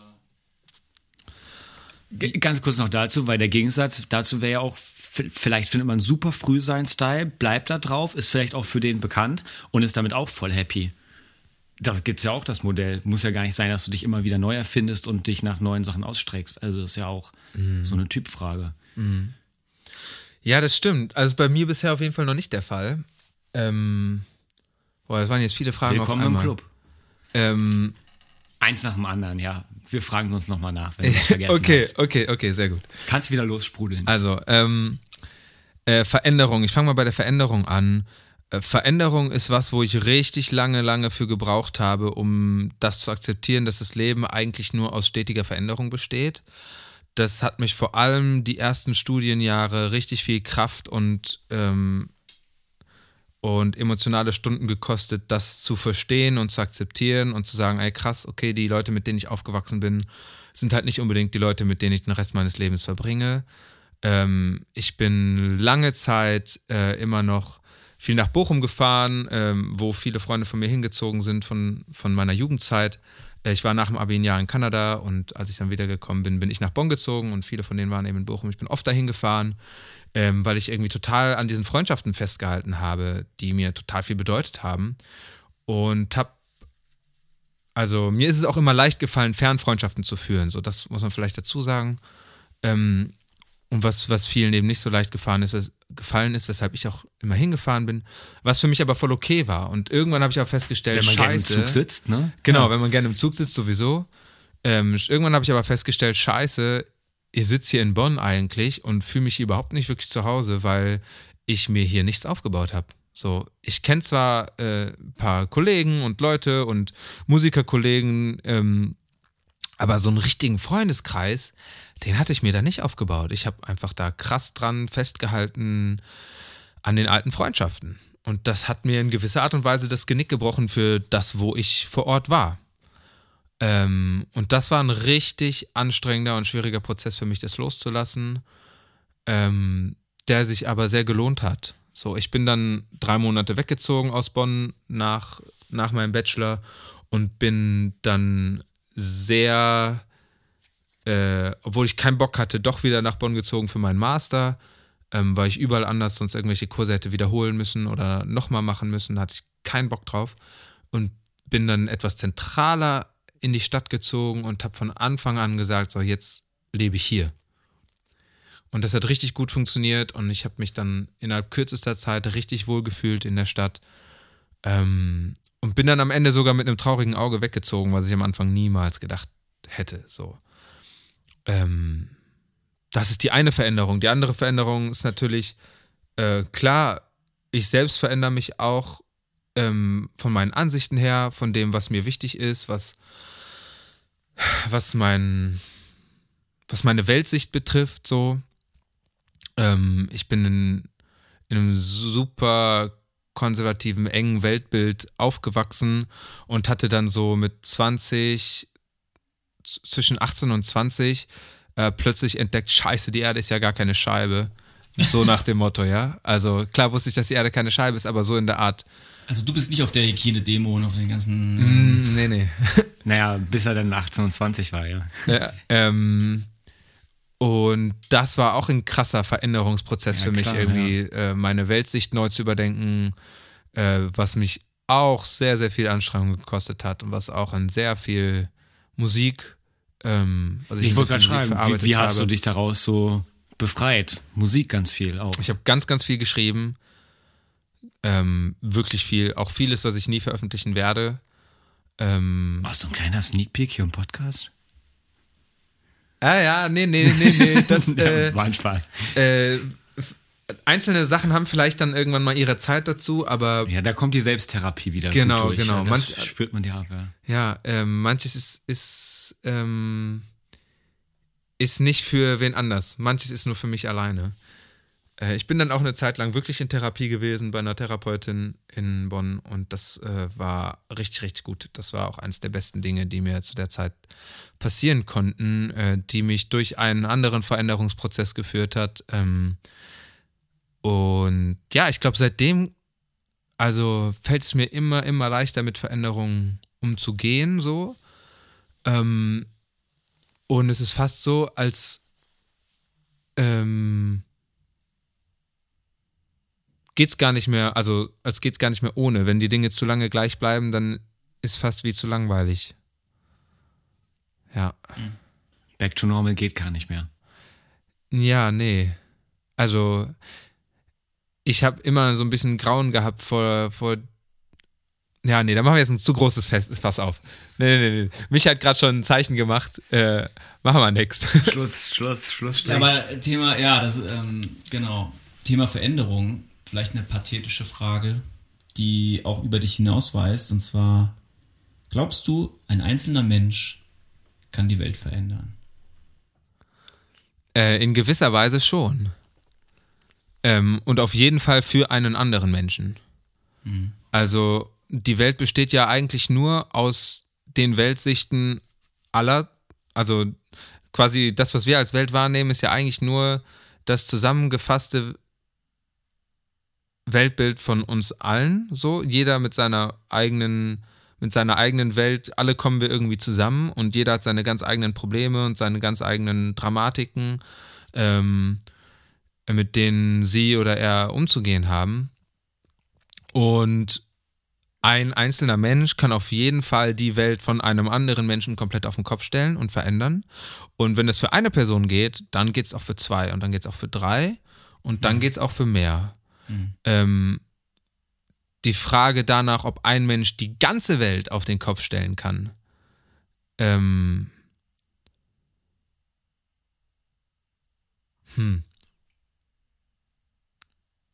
Ganz kurz noch dazu, weil der Gegensatz dazu wäre ja auch, vielleicht findet man super früh seinen Style, bleibt da drauf, ist vielleicht auch für den bekannt und ist damit auch voll happy. Das gibt es ja auch, das Modell. Muss ja gar nicht sein, dass du dich immer wieder neu erfindest und dich nach neuen Sachen ausstreckst. Also das ist ja auch mhm. so eine Typfrage. Mhm. Ja, das stimmt. Also bei mir bisher auf jeden Fall noch nicht der Fall. Ähm, boah, das waren jetzt viele Fragen Willkommen auf einmal. im Club. Ähm, Eins nach dem anderen, ja. Wir fragen uns nochmal nach, wenn du das vergessen okay, hast. Okay, okay, okay, sehr gut. Kannst wieder lossprudeln. Also, ähm, äh, Veränderung. Ich fange mal bei der Veränderung an. Äh, Veränderung ist was, wo ich richtig lange, lange für gebraucht habe, um das zu akzeptieren, dass das Leben eigentlich nur aus stetiger Veränderung besteht das hat mich vor allem die ersten Studienjahre richtig viel Kraft und, ähm, und emotionale Stunden gekostet, das zu verstehen und zu akzeptieren und zu sagen, ey krass, okay, die Leute, mit denen ich aufgewachsen bin, sind halt nicht unbedingt die Leute, mit denen ich den Rest meines Lebens verbringe. Ähm, ich bin lange Zeit äh, immer noch viel nach Bochum gefahren, ähm, wo viele Freunde von mir hingezogen sind von, von meiner Jugendzeit. Äh, ich war nach dem Abi ein Jahr in Kanada und als ich dann wiedergekommen bin, bin ich nach Bonn gezogen und viele von denen waren eben in Bochum. Ich bin oft dahin gefahren, ähm, weil ich irgendwie total an diesen Freundschaften festgehalten habe, die mir total viel bedeutet haben. Und hab, also mir ist es auch immer leicht gefallen, Fernfreundschaften zu führen. So, das muss man vielleicht dazu sagen. Ähm, und was, was vielen eben nicht so leicht gefahren ist, was, gefallen ist, weshalb ich auch immer hingefahren bin, was für mich aber voll okay war. Und irgendwann habe ich auch festgestellt, wenn man scheiße. Gerne im Zug sitzt, ne? Genau, ja. wenn man gerne im Zug sitzt, sowieso. Ähm, irgendwann habe ich aber festgestellt, scheiße, ich sitze hier in Bonn eigentlich und fühle mich überhaupt nicht wirklich zu Hause, weil ich mir hier nichts aufgebaut habe. So, ich kenne zwar äh, ein paar Kollegen und Leute und Musikerkollegen, ähm, aber so einen richtigen Freundeskreis, den hatte ich mir da nicht aufgebaut. Ich habe einfach da krass dran festgehalten an den alten Freundschaften. Und das hat mir in gewisser Art und Weise das Genick gebrochen für das, wo ich vor Ort war. Ähm, und das war ein richtig anstrengender und schwieriger Prozess für mich, das loszulassen, ähm, der sich aber sehr gelohnt hat. So, ich bin dann drei Monate weggezogen aus Bonn nach, nach meinem Bachelor und bin dann sehr, äh, obwohl ich keinen Bock hatte, doch wieder nach Bonn gezogen für meinen Master, ähm, weil ich überall anders sonst irgendwelche Kurse hätte wiederholen müssen oder nochmal machen müssen, hatte ich keinen Bock drauf und bin dann etwas zentraler in die Stadt gezogen und habe von Anfang an gesagt, so jetzt lebe ich hier. Und das hat richtig gut funktioniert und ich habe mich dann innerhalb kürzester Zeit richtig wohl gefühlt in der Stadt. Ähm, und bin dann am Ende sogar mit einem traurigen Auge weggezogen, was ich am Anfang niemals gedacht hätte. So. Ähm, das ist die eine Veränderung. Die andere Veränderung ist natürlich, äh, klar, ich selbst verändere mich auch ähm, von meinen Ansichten her, von dem, was mir wichtig ist, was, was mein, was meine Weltsicht betrifft, so. Ähm, ich bin in, in einem super konservativen, engen Weltbild aufgewachsen und hatte dann so mit 20, zwischen 18 und 20 äh, plötzlich entdeckt, scheiße, die Erde ist ja gar keine Scheibe. So nach dem Motto, ja. Also klar wusste ich, dass die Erde keine Scheibe ist, aber so in der Art. Also du bist nicht auf der Hygiene-Demo und auf den ganzen. Mm, nee, nee. Naja, bis er dann 18 und 20 war, ja. ja ähm, und das war auch ein krasser Veränderungsprozess Ja, für mich, klar, irgendwie äh, meine Weltsicht neu zu überdenken, äh, was mich auch sehr, sehr viel Anstrengung gekostet hat und was auch in sehr viel Musik, ähm, was Ich in wollte gerade schreiben, wie, wie hast habe. du dich daraus so befreit? Musik ganz viel auch. Ich habe ganz, ganz viel geschrieben. Ähm, wirklich viel. Auch vieles, was ich nie veröffentlichen werde. Ähm, Oh, so ein kleiner Sneak Peek hier im Podcast? ah ja, nee, nee, nee, nee. Das, äh, war ein Spaß. äh, einzelne Sachen haben vielleicht dann irgendwann mal ihre Zeit dazu, aber Ja, da kommt die Selbsttherapie wieder Genau, durch. genau. Ja, das Manch- spürt man ja. ja. ja, ähm, manches ist, ist, ähm, ist nicht für wen anders. Manches ist nur für mich alleine. Äh, ich bin dann auch eine Zeit lang wirklich in Therapie gewesen bei einer Therapeutin in Bonn und das äh, war richtig, richtig gut. Das war auch eines der besten Dinge, die mir zu der Zeit passieren konnten, äh, die mich durch einen anderen Veränderungsprozess geführt hat. Ähm, und ja, ich glaube, seitdem, also fällt es mir immer, immer leichter, mit Veränderungen umzugehen, so. Ähm, und es ist fast so, als ähm, geht's gar nicht mehr, also als geht's gar nicht mehr ohne. Wenn die Dinge zu lange gleich bleiben, dann ist fast wie zu langweilig. Ja. Back to normal geht gar nicht mehr. Ja, nee. Also, ich habe immer so ein bisschen Grauen gehabt vor, vor. Ja, nee, da machen wir jetzt ein zu großes Fest, Fass auf. Nee, nee, nee. nee. Mich hat gerade schon ein Zeichen gemacht. Äh, machen wir nix. Schluss, Schluss, Schluss. Ja, aber Thema, ja, das, ähm, genau. Thema Veränderung. Vielleicht eine pathetische Frage, die auch über dich hinausweist. Und zwar, glaubst du, ein einzelner Mensch kann die Welt verändern? Äh, in gewisser Weise schon. Ähm, und auf jeden Fall für einen anderen Menschen. Also die Welt besteht ja eigentlich nur aus den Weltsichten aller, also quasi das, was wir als Welt wahrnehmen, ist ja eigentlich nur das zusammengefasste Weltbild von uns allen, so. Jeder mit seiner eigenen mit seiner eigenen Welt, alle kommen wir irgendwie zusammen und jeder hat seine ganz eigenen Probleme und seine ganz eigenen Dramatiken, ähm, mit denen sie oder er umzugehen haben. Und ein einzelner Mensch kann auf jeden Fall die Welt von einem anderen Menschen komplett auf den Kopf stellen und verändern. Und wenn es für eine Person geht, dann geht es auch für zwei und dann geht es auch für drei und dann geht es auch für mehr. Ähm, die Frage danach, ob ein Mensch die ganze Welt auf den Kopf stellen kann, ähm, hm.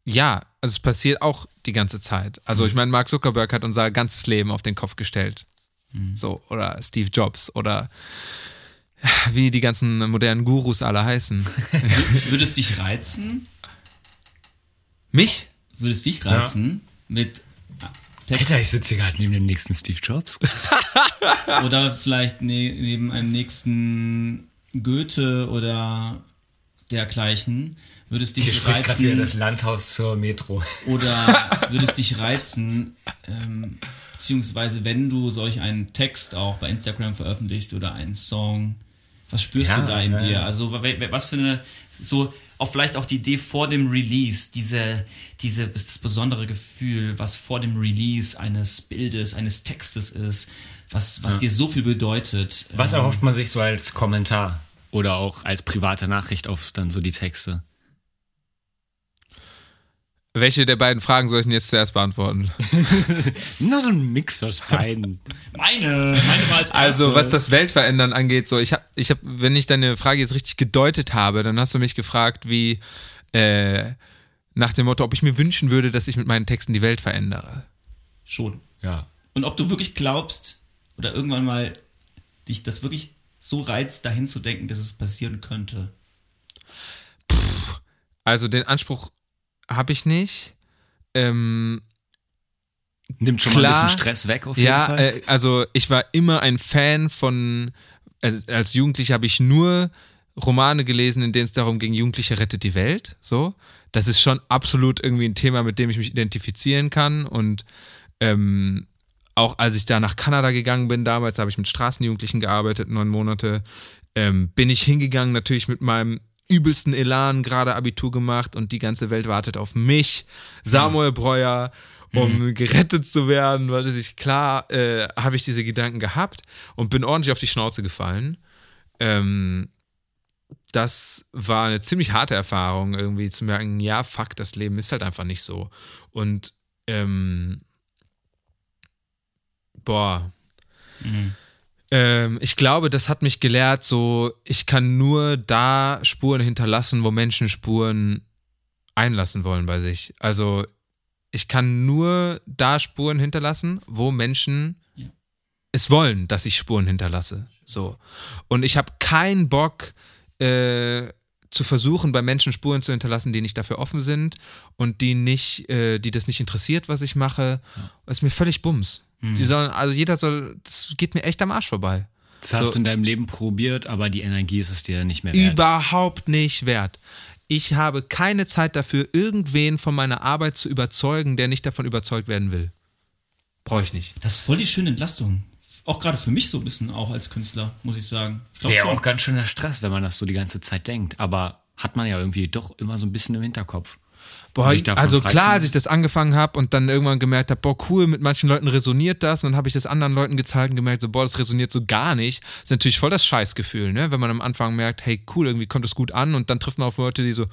Ja, also es passiert auch die ganze Zeit. Also ich meine, Mark Zuckerberg hat unser ganzes Leben auf den Kopf gestellt. So, oder Steve Jobs oder wie die ganzen modernen Gurus alle heißen. Würde es dich reizen? Mich? Würde es dich reizen, mit Text Alter, ich sitze hier gerade neben dem nächsten Steve Jobs. oder vielleicht ne neben einem nächsten Goethe oder dergleichen? Würde es dich reizen? Landhaus zur Metro. Oder würde es dich reizen, ähm, beziehungsweise wenn du solch einen Text auch bei Instagram veröffentlichst oder einen Song, was spürst Ja, du da in ja, dir? ja. Also wa- wa- was für eine, so auch vielleicht auch die Idee vor dem Release, diese, diese das besondere Gefühl, was vor dem Release eines Bildes, eines Textes ist, was, was dir so viel bedeutet. Was Ähm, erhofft man sich so als Kommentar? Oder auch als private Nachricht auf dann so die Texte? Welche der beiden Fragen soll ich denn jetzt zuerst beantworten? Na, so ein Mix aus beiden. Meine, meine war als Also, was das Weltverändern angeht, so ich habe, ich habe, wenn ich deine Frage jetzt richtig gedeutet habe, dann hast du mich gefragt, wie äh, nach dem Motto, ob ich mir wünschen würde, dass ich mit meinen Texten die Welt verändere. Schon. Ja. Und ob du wirklich glaubst oder irgendwann mal dich das wirklich so reizt, dahin zu denken, dass es passieren könnte. Also den Anspruch habe ich nicht. Ähm, Nimmt schon mal ein Klar. bisschen Stress weg auf jeden ja, Fall. äh, also ich war immer ein Fan von, als, als Jugendlicher habe ich nur Romane gelesen, in denen es darum ging, Jugendliche rettet die Welt. So. Das ist schon absolut irgendwie ein Thema, mit dem ich mich identifizieren kann. Und ähm, auch als ich da nach Kanada gegangen bin, damals habe ich mit Straßenjugendlichen gearbeitet, neun Monate, ähm, bin ich hingegangen, natürlich mit meinem übelsten Elan, gerade Abitur gemacht und die ganze Welt wartet auf mich, Samuel Breuer, um mhm. gerettet zu werden, weil sich klar, äh, habe ich diese Gedanken gehabt und bin ordentlich auf die Schnauze gefallen. Ähm, das war eine ziemlich harte Erfahrung, irgendwie zu merken, ja, fuck, das Leben ist halt einfach nicht so. Und ähm, boah. Mhm. Ähm, ich glaube, das hat mich gelehrt, so, ich kann nur da Spuren hinterlassen, wo Menschen Spuren einlassen wollen bei sich. Also, ich kann nur da Spuren hinterlassen, wo Menschen ja. es wollen, dass ich Spuren hinterlasse. So. Und ich habe keinen Bock, äh, zu versuchen, bei Menschen Spuren zu hinterlassen, die nicht dafür offen sind und die nicht, äh, die das nicht interessiert, was ich mache, ja. ist mir völlig Bums. Mhm. Die sollen, also jeder soll, das geht mir echt am Arsch vorbei. Das hast so. du in deinem Leben probiert, aber die Energie ist es dir nicht mehr wert. Überhaupt nicht wert. Ich habe keine Zeit dafür, irgendwen von meiner Arbeit zu überzeugen, der nicht davon überzeugt werden will. Brauche ich nicht. Das ist voll die schöne Entlastung. Auch gerade für mich so ein bisschen, auch als Künstler, muss ich sagen. Wäre auch ganz schöner Stress, wenn man das so die ganze Zeit denkt. Aber hat man ja irgendwie doch immer so ein bisschen im Hinterkopf. Boah, also klar, als ich das angefangen habe und dann irgendwann gemerkt habe, boah, cool, mit manchen Leuten resoniert das und dann habe ich das anderen Leuten gezeigt und gemerkt, so, boah, das resoniert so gar nicht. Das ist natürlich voll das Scheißgefühl, ne? Wenn man am Anfang merkt, hey, cool, irgendwie kommt das gut an und dann trifft man auf Leute, die so,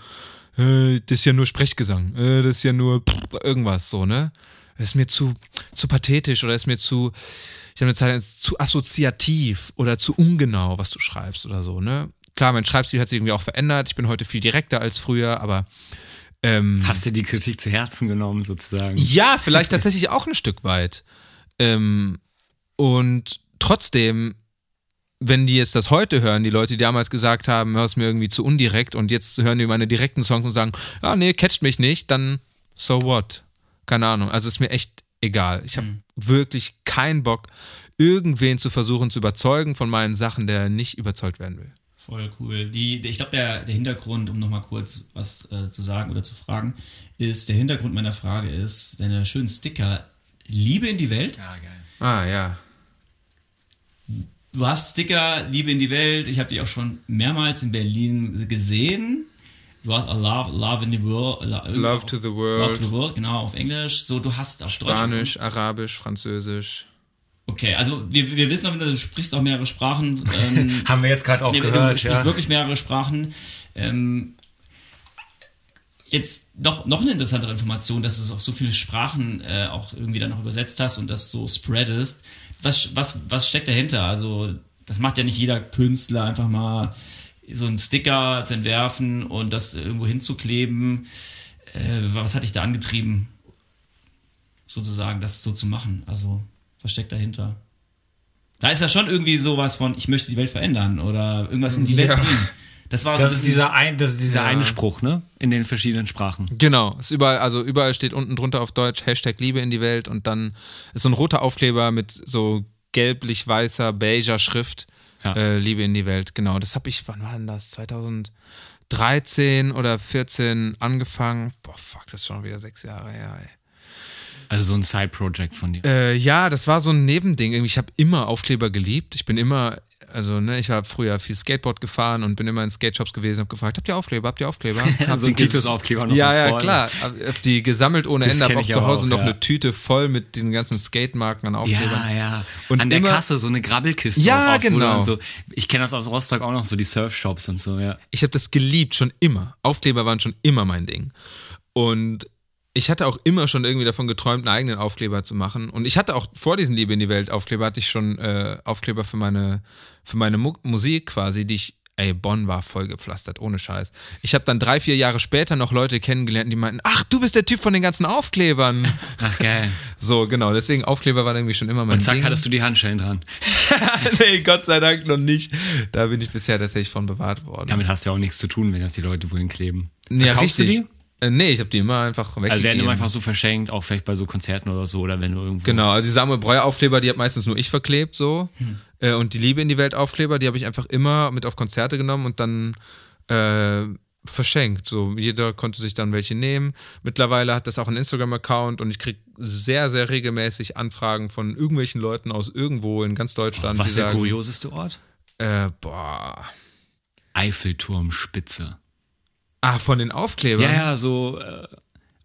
äh, das ist ja nur Sprechgesang, äh, das ist ja nur irgendwas so, ne? Das ist mir zu, zu pathetisch oder ist mir zu, ich habe eine Zeit zu assoziativ oder zu ungenau, was du schreibst oder so, ne? Klar, mein Schreibstil hat sich irgendwie auch verändert. Ich bin heute viel direkter als früher, aber ähm, Hast du die Kritik zu Herzen genommen, sozusagen? Ja, vielleicht tatsächlich auch ein Stück weit. Ähm, und trotzdem, wenn die jetzt das heute hören, die Leute, die damals gesagt haben, hörst mir irgendwie zu undirekt und jetzt hören die meine direkten Songs und sagen, ja, ah, nee, catcht mich nicht, dann so what? Keine Ahnung. Also ist mir echt egal. Ich habe mhm. wirklich keinen Bock, irgendwen zu versuchen zu überzeugen von meinen Sachen, der nicht überzeugt werden will. Voll cool. Die, ich glaube, der, der Hintergrund, um nochmal kurz was äh, zu sagen oder zu fragen, ist, der Hintergrund meiner Frage ist, deine schönen Sticker, Liebe in die Welt. Ja, geil. Ah, ja. Du hast Sticker, Liebe in die Welt. Ich habe die auch schon mehrmals in Berlin gesehen. Du hast Love, Love in the World. Love to the World. Love to the World, genau, auf Englisch. So, du hast auf Spanisch, Deutsch. Arabisch, Französisch. Okay, also wir, wir wissen auf jeden Fall, du sprichst auch mehrere Sprachen. Ähm, Haben wir jetzt gerade auch nee, gehört. Du sprichst ja. wirklich mehrere Sprachen. Ähm, jetzt noch, noch eine interessantere Information, dass du auch so viele Sprachen äh, auch irgendwie dann noch übersetzt hast und das so spreadest. Was, was, was steckt dahinter? Also, das macht ja nicht jeder Künstler einfach mal so einen Sticker zu entwerfen und das irgendwo hinzukleben. Äh, was hat dich da angetrieben, sozusagen, das so zu machen? Also was steckt dahinter? Da ist ja schon irgendwie sowas von, ich möchte die Welt verändern oder irgendwas in die Welt bringen. Das war das, so ist dieser ein, das ist dieser ja. Einspruch, ne? In den verschiedenen Sprachen. Genau. Ist überall, also überall steht unten drunter auf Deutsch Hashtag Liebe in die Welt und dann ist so ein roter Aufkleber mit so gelblich-weißer, beiger Schrift. Ja. Äh, Liebe in die Welt, genau. Das habe ich, wann war denn das? 2013 oder 14 angefangen. Boah, fuck, das ist schon wieder sechs Jahre her, ey. Also so ein Side-Project von dir. Äh, ja, das war so ein Nebending. Ich habe immer Aufkleber geliebt. Ich bin immer, also ne, ich habe früher viel Skateboard gefahren und bin immer in Skate-Shops gewesen und gefragt, habt ihr Aufkleber, habt ihr Aufkleber? Hab so ein Titus-Aufkleber noch. Ja, ja, klar. Hab die gesammelt ohne Ende, hab auch zu Hause auch, noch ja. eine Tüte voll mit diesen ganzen Skate-Marken an Aufklebern. Ja, ja. Und an der immer, Kasse so eine Grabbelkiste. Ja, genau. So, ich kenne das aus Rostock auch noch, so die Surf-Shops und so, ja. Ich habe das geliebt, schon immer. Aufkleber waren schon immer mein Ding. Und ich hatte auch immer schon irgendwie davon geträumt, einen eigenen Aufkleber zu machen. Und ich hatte auch vor diesen Liebe in die Welt Aufkleber, hatte ich schon äh, Aufkleber für meine, für meine Mu Musik quasi, die ich, ey, Bonn war voll gepflastert, ohne Scheiß. Ich habe dann drei, vier Jahre später noch Leute kennengelernt, die meinten, ach, du bist der Typ von den ganzen Aufklebern. Ach, geil. So, genau, deswegen Aufkleber war irgendwie schon immer mein Und zack, Ding. hattest du die Handschellen dran. nee, Gott sei Dank noch nicht. Da bin ich bisher tatsächlich von bewahrt worden. Damit hast du ja auch nichts zu tun, wenn das die Leute wohin kleben. Ja, richtig. Äh, nee, ich habe die immer einfach weggegeben. Also werden immer einfach so verschenkt, auch vielleicht bei so Konzerten oder so, oder wenn du irgendwo. Genau, also die Samuel Breuer Aufkleber, die hat meistens nur ich verklebt so. Hm. Äh, und die Liebe in die Welt Aufkleber, die habe ich einfach immer mit auf Konzerte genommen und dann äh, verschenkt. So, jeder konnte sich dann welche nehmen. Mittlerweile hat das auch einen Instagram-Account und ich kriege sehr, sehr regelmäßig Anfragen von irgendwelchen Leuten aus irgendwo in ganz Deutschland. Was die ist der sagen, kurioseste Ort? Äh, boah. Eiffelturmspitze. Ah, von den Aufklebern? Ja, ja, so. Äh,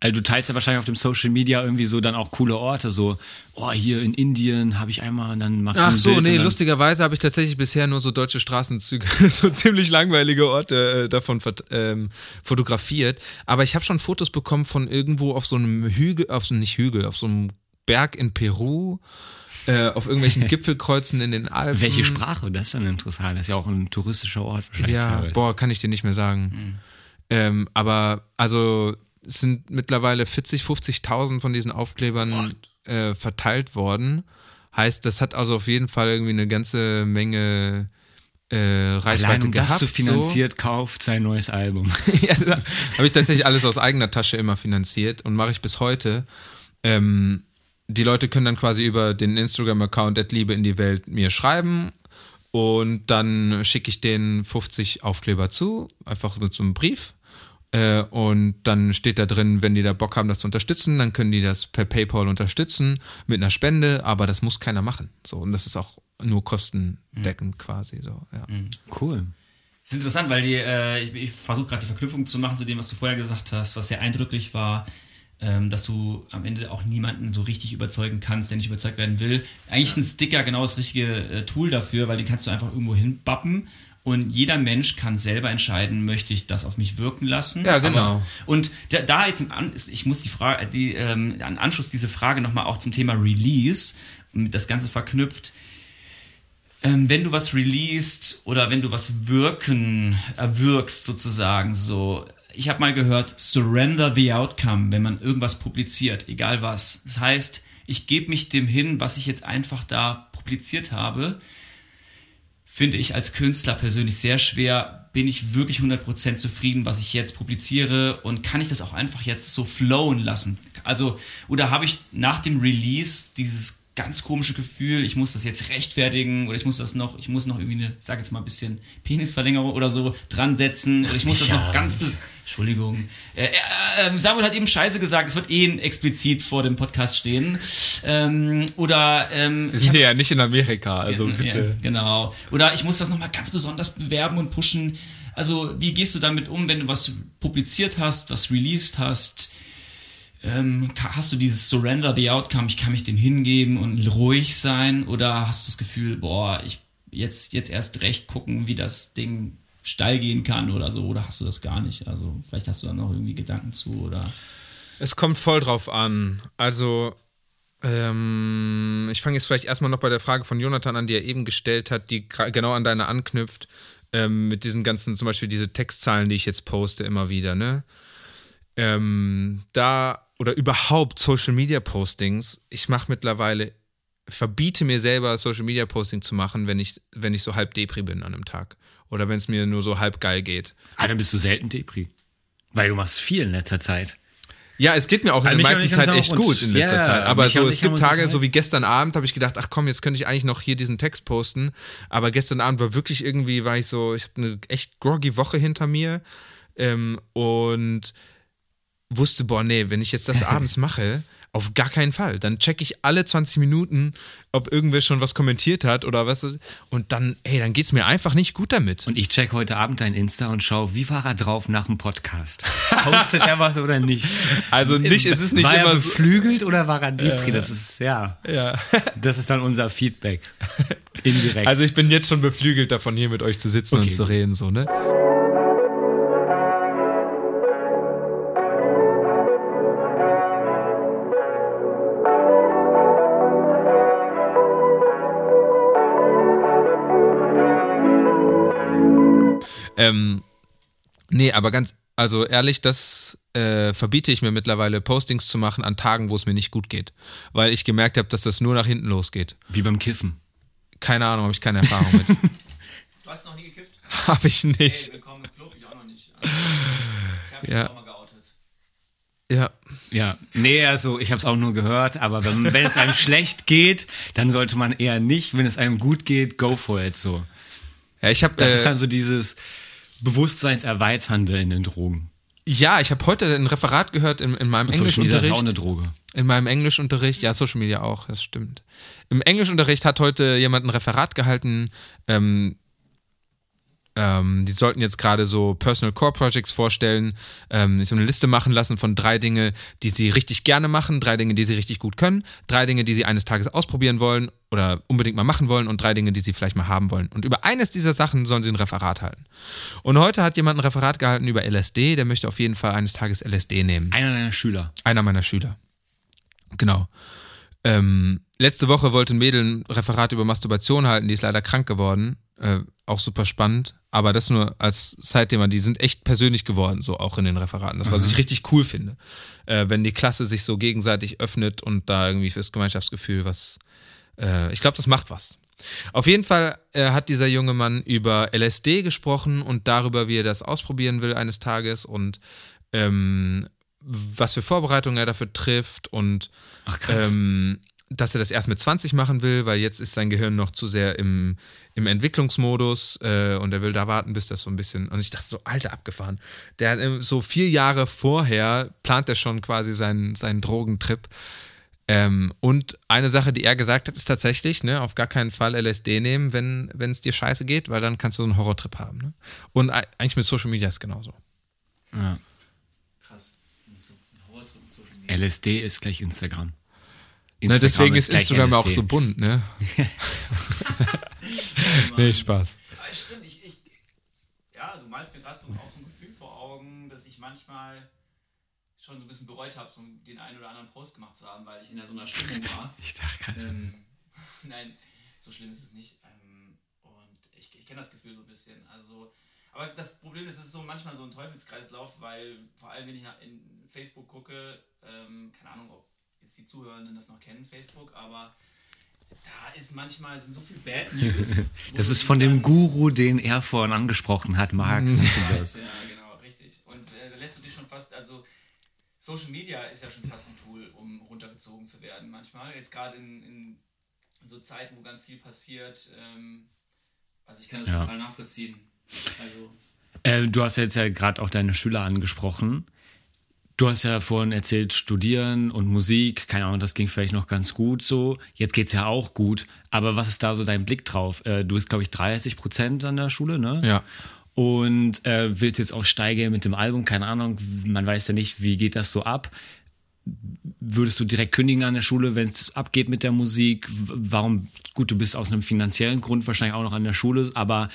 also du teilst ja wahrscheinlich auf dem Social Media irgendwie so dann auch coole Orte, so, oh, hier in Indien habe ich einmal und dann mach ich Ach so, nee, lustigerweise habe ich tatsächlich bisher nur so deutsche Straßenzüge, so ziemlich langweilige Orte äh, davon ähm, fotografiert. Aber ich habe schon Fotos bekommen von irgendwo auf so einem Hügel, auf so nicht Hügel, auf so einem Berg in Peru, äh, auf irgendwelchen Gipfelkreuzen in den Alpen. Welche Sprache? Das ist dann interessant. Das ist ja auch ein touristischer Ort wahrscheinlich Ja, teilweise. boah, kann ich dir nicht mehr sagen. Ähm, aber also es sind mittlerweile 40, 50.000 von diesen Aufklebern äh, verteilt worden. Heißt, das hat also auf jeden Fall irgendwie eine ganze Menge äh, Reichweite Allein um gehabt. das zu finanziert, kauft sein neues Album. So. ja, habe ich tatsächlich alles aus eigener Tasche immer finanziert und mache ich bis heute. Ähm, die Leute können dann quasi über den Instagram-Account Liebe in die Welt mir schreiben und dann schicke ich denen 50 Aufkleber zu, einfach mit so einem Brief. Äh, und dann steht da drin, wenn die da Bock haben, das zu unterstützen, dann können die das per PayPal unterstützen mit einer Spende, aber das muss keiner machen. So, und das ist auch nur kostendeckend quasi so, ja. Cool. Das ist interessant, weil die, äh, ich, ich versuche gerade die Verknüpfung zu machen zu dem, was du vorher gesagt hast, was sehr eindrücklich war, ähm, dass du am Ende auch niemanden so richtig überzeugen kannst, der nicht überzeugt werden will. Eigentlich ist ein Sticker genau das richtige äh, Tool dafür, weil den kannst du einfach irgendwo hinbappen und jeder Mensch kann selber entscheiden, möchte ich das auf mich wirken lassen. Ja, genau. Aber, und da, da jetzt, im An, ich muss die Frage, die, ähm, an Anschluss diese Frage nochmal auch zum Thema Release, das Ganze verknüpft ähm, wenn du was released oder wenn du was wirken, erwirkst sozusagen, so. Ich habe mal gehört, surrender the outcome, wenn man irgendwas publiziert, egal was. Das heißt, ich gebe mich dem hin, was ich jetzt einfach da publiziert habe. Finde ich als Künstler persönlich sehr schwer. Bin ich wirklich 100% zufrieden, was ich jetzt publiziere und kann ich das auch einfach jetzt so flowen lassen? Also, oder habe ich nach dem Release dieses ganz komische Gefühl, ich muss das jetzt rechtfertigen oder ich muss das noch, ich muss noch irgendwie eine, sag jetzt mal ein bisschen Penisverlängerung oder so dran setzen oder ich muss das noch Ja. ganz bis Entschuldigung. Äh, äh, Samuel hat eben Scheiße gesagt, es wird eh explizit vor dem Podcast stehen. Ähm, oder ähm, Wir sind ja nicht in Amerika, also ja, bitte. Ja, genau. Oder ich muss das nochmal ganz besonders bewerben und pushen. Also, wie gehst du damit um, wenn du was publiziert hast, was released hast? Ähm, hast du dieses Surrender the Outcome, ich kann mich dem hingeben und ruhig sein? Oder hast du das Gefühl, boah, ich jetzt, jetzt erst recht gucken, wie das Ding steil gehen kann oder so? Oder hast du das gar nicht? Also, vielleicht hast du da noch irgendwie Gedanken zu oder. Es kommt voll drauf an. Also, ähm, ich fange jetzt vielleicht erstmal noch bei der Frage von Jonathan an, die er eben gestellt hat, die genau an deine anknüpft, ähm, mit diesen ganzen, zum Beispiel diese Textzahlen, die ich jetzt poste, immer wieder, ne? Ähm, da oder überhaupt Social Media Postings, ich mache mittlerweile, verbiete mir selber Social Media Posting zu machen, wenn ich, wenn ich so halb Depri bin an einem Tag. Oder wenn es mir nur so halb geil geht. Ah, dann bist du selten Depri. Weil du machst viel in letzter Zeit. Ja, es geht mir auch in Also der mich meisten Zeit echt gut in letzter ja, Zeit. Aber so, es gibt Tage, so wie gestern Abend, habe ich gedacht, ach komm, jetzt könnte ich eigentlich noch hier diesen Text posten. Aber gestern Abend war wirklich irgendwie, war ich so, ich habe eine echt groggy Woche hinter mir ähm, und wusste, boah, nee, wenn ich jetzt das abends mache, auf gar keinen Fall. Dann check ich alle 20 Minuten, ob irgendwer schon was kommentiert hat oder was. Und dann, ey, dann geht's mir einfach nicht gut damit. Und ich check heute Abend dein Insta und schau, wie war er drauf nach dem Podcast? Postet er was oder nicht? Also nicht, es ist nicht war immer er so. beflügelt oder war er Depri? Das ist, ja. Ja. Das ist dann unser Feedback. Indirekt. Also ich bin jetzt schon beflügelt davon, hier mit euch zu sitzen Okay, und zu reden, so, ne? Ähm, nee, aber ganz, also ehrlich, das äh, verbiete ich mir mittlerweile, Postings zu machen an Tagen, wo es mir nicht gut geht. Weil ich gemerkt habe, dass das nur nach hinten losgeht. wie beim Kiffen. Keine Ahnung, habe ich keine Erfahrung mit. Du hast noch nie gekifft? habe ich nicht. willkommen im Club, ich auch noch nicht. Also, ich habe Ja. auch mal geoutet. Ja. Ja, nee, also ich habe es auch nur gehört, aber wenn, wenn es einem schlecht geht, dann sollte man eher nicht. Wenn es einem gut geht, go for it so. Ja, ich habe. Das äh, ist dann so dieses Bewusstseinserweiternde in den Drogen. ja, ich habe heute ein Referat gehört in, in meinem Social Media ist auch Englischunterricht. eine Droge. In meinem Englischunterricht, ja, Social Media auch, das stimmt. Im Englischunterricht hat heute jemand ein Referat gehalten. Ähm, ähm, die sollten jetzt gerade so Personal Core Projects vorstellen. Ähm, ich habe eine Liste machen lassen von drei Dinge, die sie richtig gerne machen, drei Dinge, die sie richtig gut können, drei Dinge, die sie eines Tages ausprobieren wollen oder unbedingt mal machen wollen und drei Dinge, die sie vielleicht mal haben wollen. Und über eines dieser Sachen sollen sie ein Referat halten. Und heute hat jemand ein Referat gehalten über LSD, der möchte auf jeden Fall eines Tages LSD nehmen. Einer deiner Schüler. Einer meiner Schüler. Genau. Ähm, letzte Woche wollte ein Mädel ein Referat über Masturbation halten, die ist leider krank geworden. Äh, auch super spannend. Aber das nur als Side-Thema, die sind echt persönlich geworden, so auch in den Referaten. Das, was ich richtig cool finde. Äh, wenn die Klasse sich so gegenseitig öffnet und da irgendwie fürs Gemeinschaftsgefühl was. Äh, ich glaube, das macht was. Auf jeden Fall äh, hat dieser junge Mann über LSD gesprochen und darüber, wie er das ausprobieren will eines Tages und ähm, was für Vorbereitungen er dafür trifft und Ach ähm, dass er das erst mit 20 machen will, weil jetzt ist sein Gehirn noch zu sehr im, im Entwicklungsmodus äh, und er will da warten, bis das so ein bisschen. Und ich dachte so, Alter, abgefahren. Der hat ähm, so vier Jahre vorher plant er schon quasi seinen, seinen Drogentrip. Ähm, und eine Sache, die er gesagt hat, ist tatsächlich, ne, auf gar keinen Fall LSD nehmen, wenn es dir scheiße geht, weil dann kannst du einen Horrortrip haben. Ne? Und ei- eigentlich mit Social Media ist es genauso. Ja. Krass. So ein Horrortrip mit Social Media. LSD ist gleich Instagram. Instagram deswegen ist gleich Instagram auch so bunt, ne? nee, Spaß. Ah, stimmt, ich, ich, ja, du malst mir gerade so, auch so ein Gefühl vor Augen, dass ich manchmal schon so ein bisschen bereut habe, so den einen oder anderen Post gemacht zu haben, weil ich in so einer Stimmung war. Ich dachte gerade. ähm, nein, so schlimm ist es nicht. Ähm, und ich, ich kenne das Gefühl so ein bisschen. Also, aber das Problem ist, es ist so manchmal so ein Teufelskreislauf, weil vor allem, wenn ich in Facebook gucke, ähm, keine Ahnung, ob jetzt die Zuhörenden das noch kennen, Facebook, aber da ist manchmal sind so viel Bad News. Das ist von dem Guru, den er vorhin angesprochen hat, Mark Zuckerberg. Ja, genau, richtig. Und äh, da lässt du dich schon fast, also Social Media ist ja schon fast ein Tool, um runtergezogen zu werden manchmal. Jetzt gerade in, in, in so Zeiten, wo ganz viel passiert. Ähm, also ich kann das Ja. total nachvollziehen. Also Äh, du hast jetzt ja gerade auch deine Schüler angesprochen. Du hast ja vorhin erzählt, Studieren und Musik, keine Ahnung, das ging vielleicht noch ganz gut so. Jetzt geht's ja auch gut. Aber was ist da so dein Blick drauf? Äh, du bist, glaube ich, 30 Prozent an der Schule, ne? Ja. Und äh, willst jetzt auch steigern mit dem Album, keine Ahnung, man weiß ja nicht, wie geht das so ab. Würdest du direkt kündigen an der Schule, wenn es abgeht mit der Musik? Warum? Gut, du bist aus einem finanziellen Grund wahrscheinlich auch noch an der Schule, aber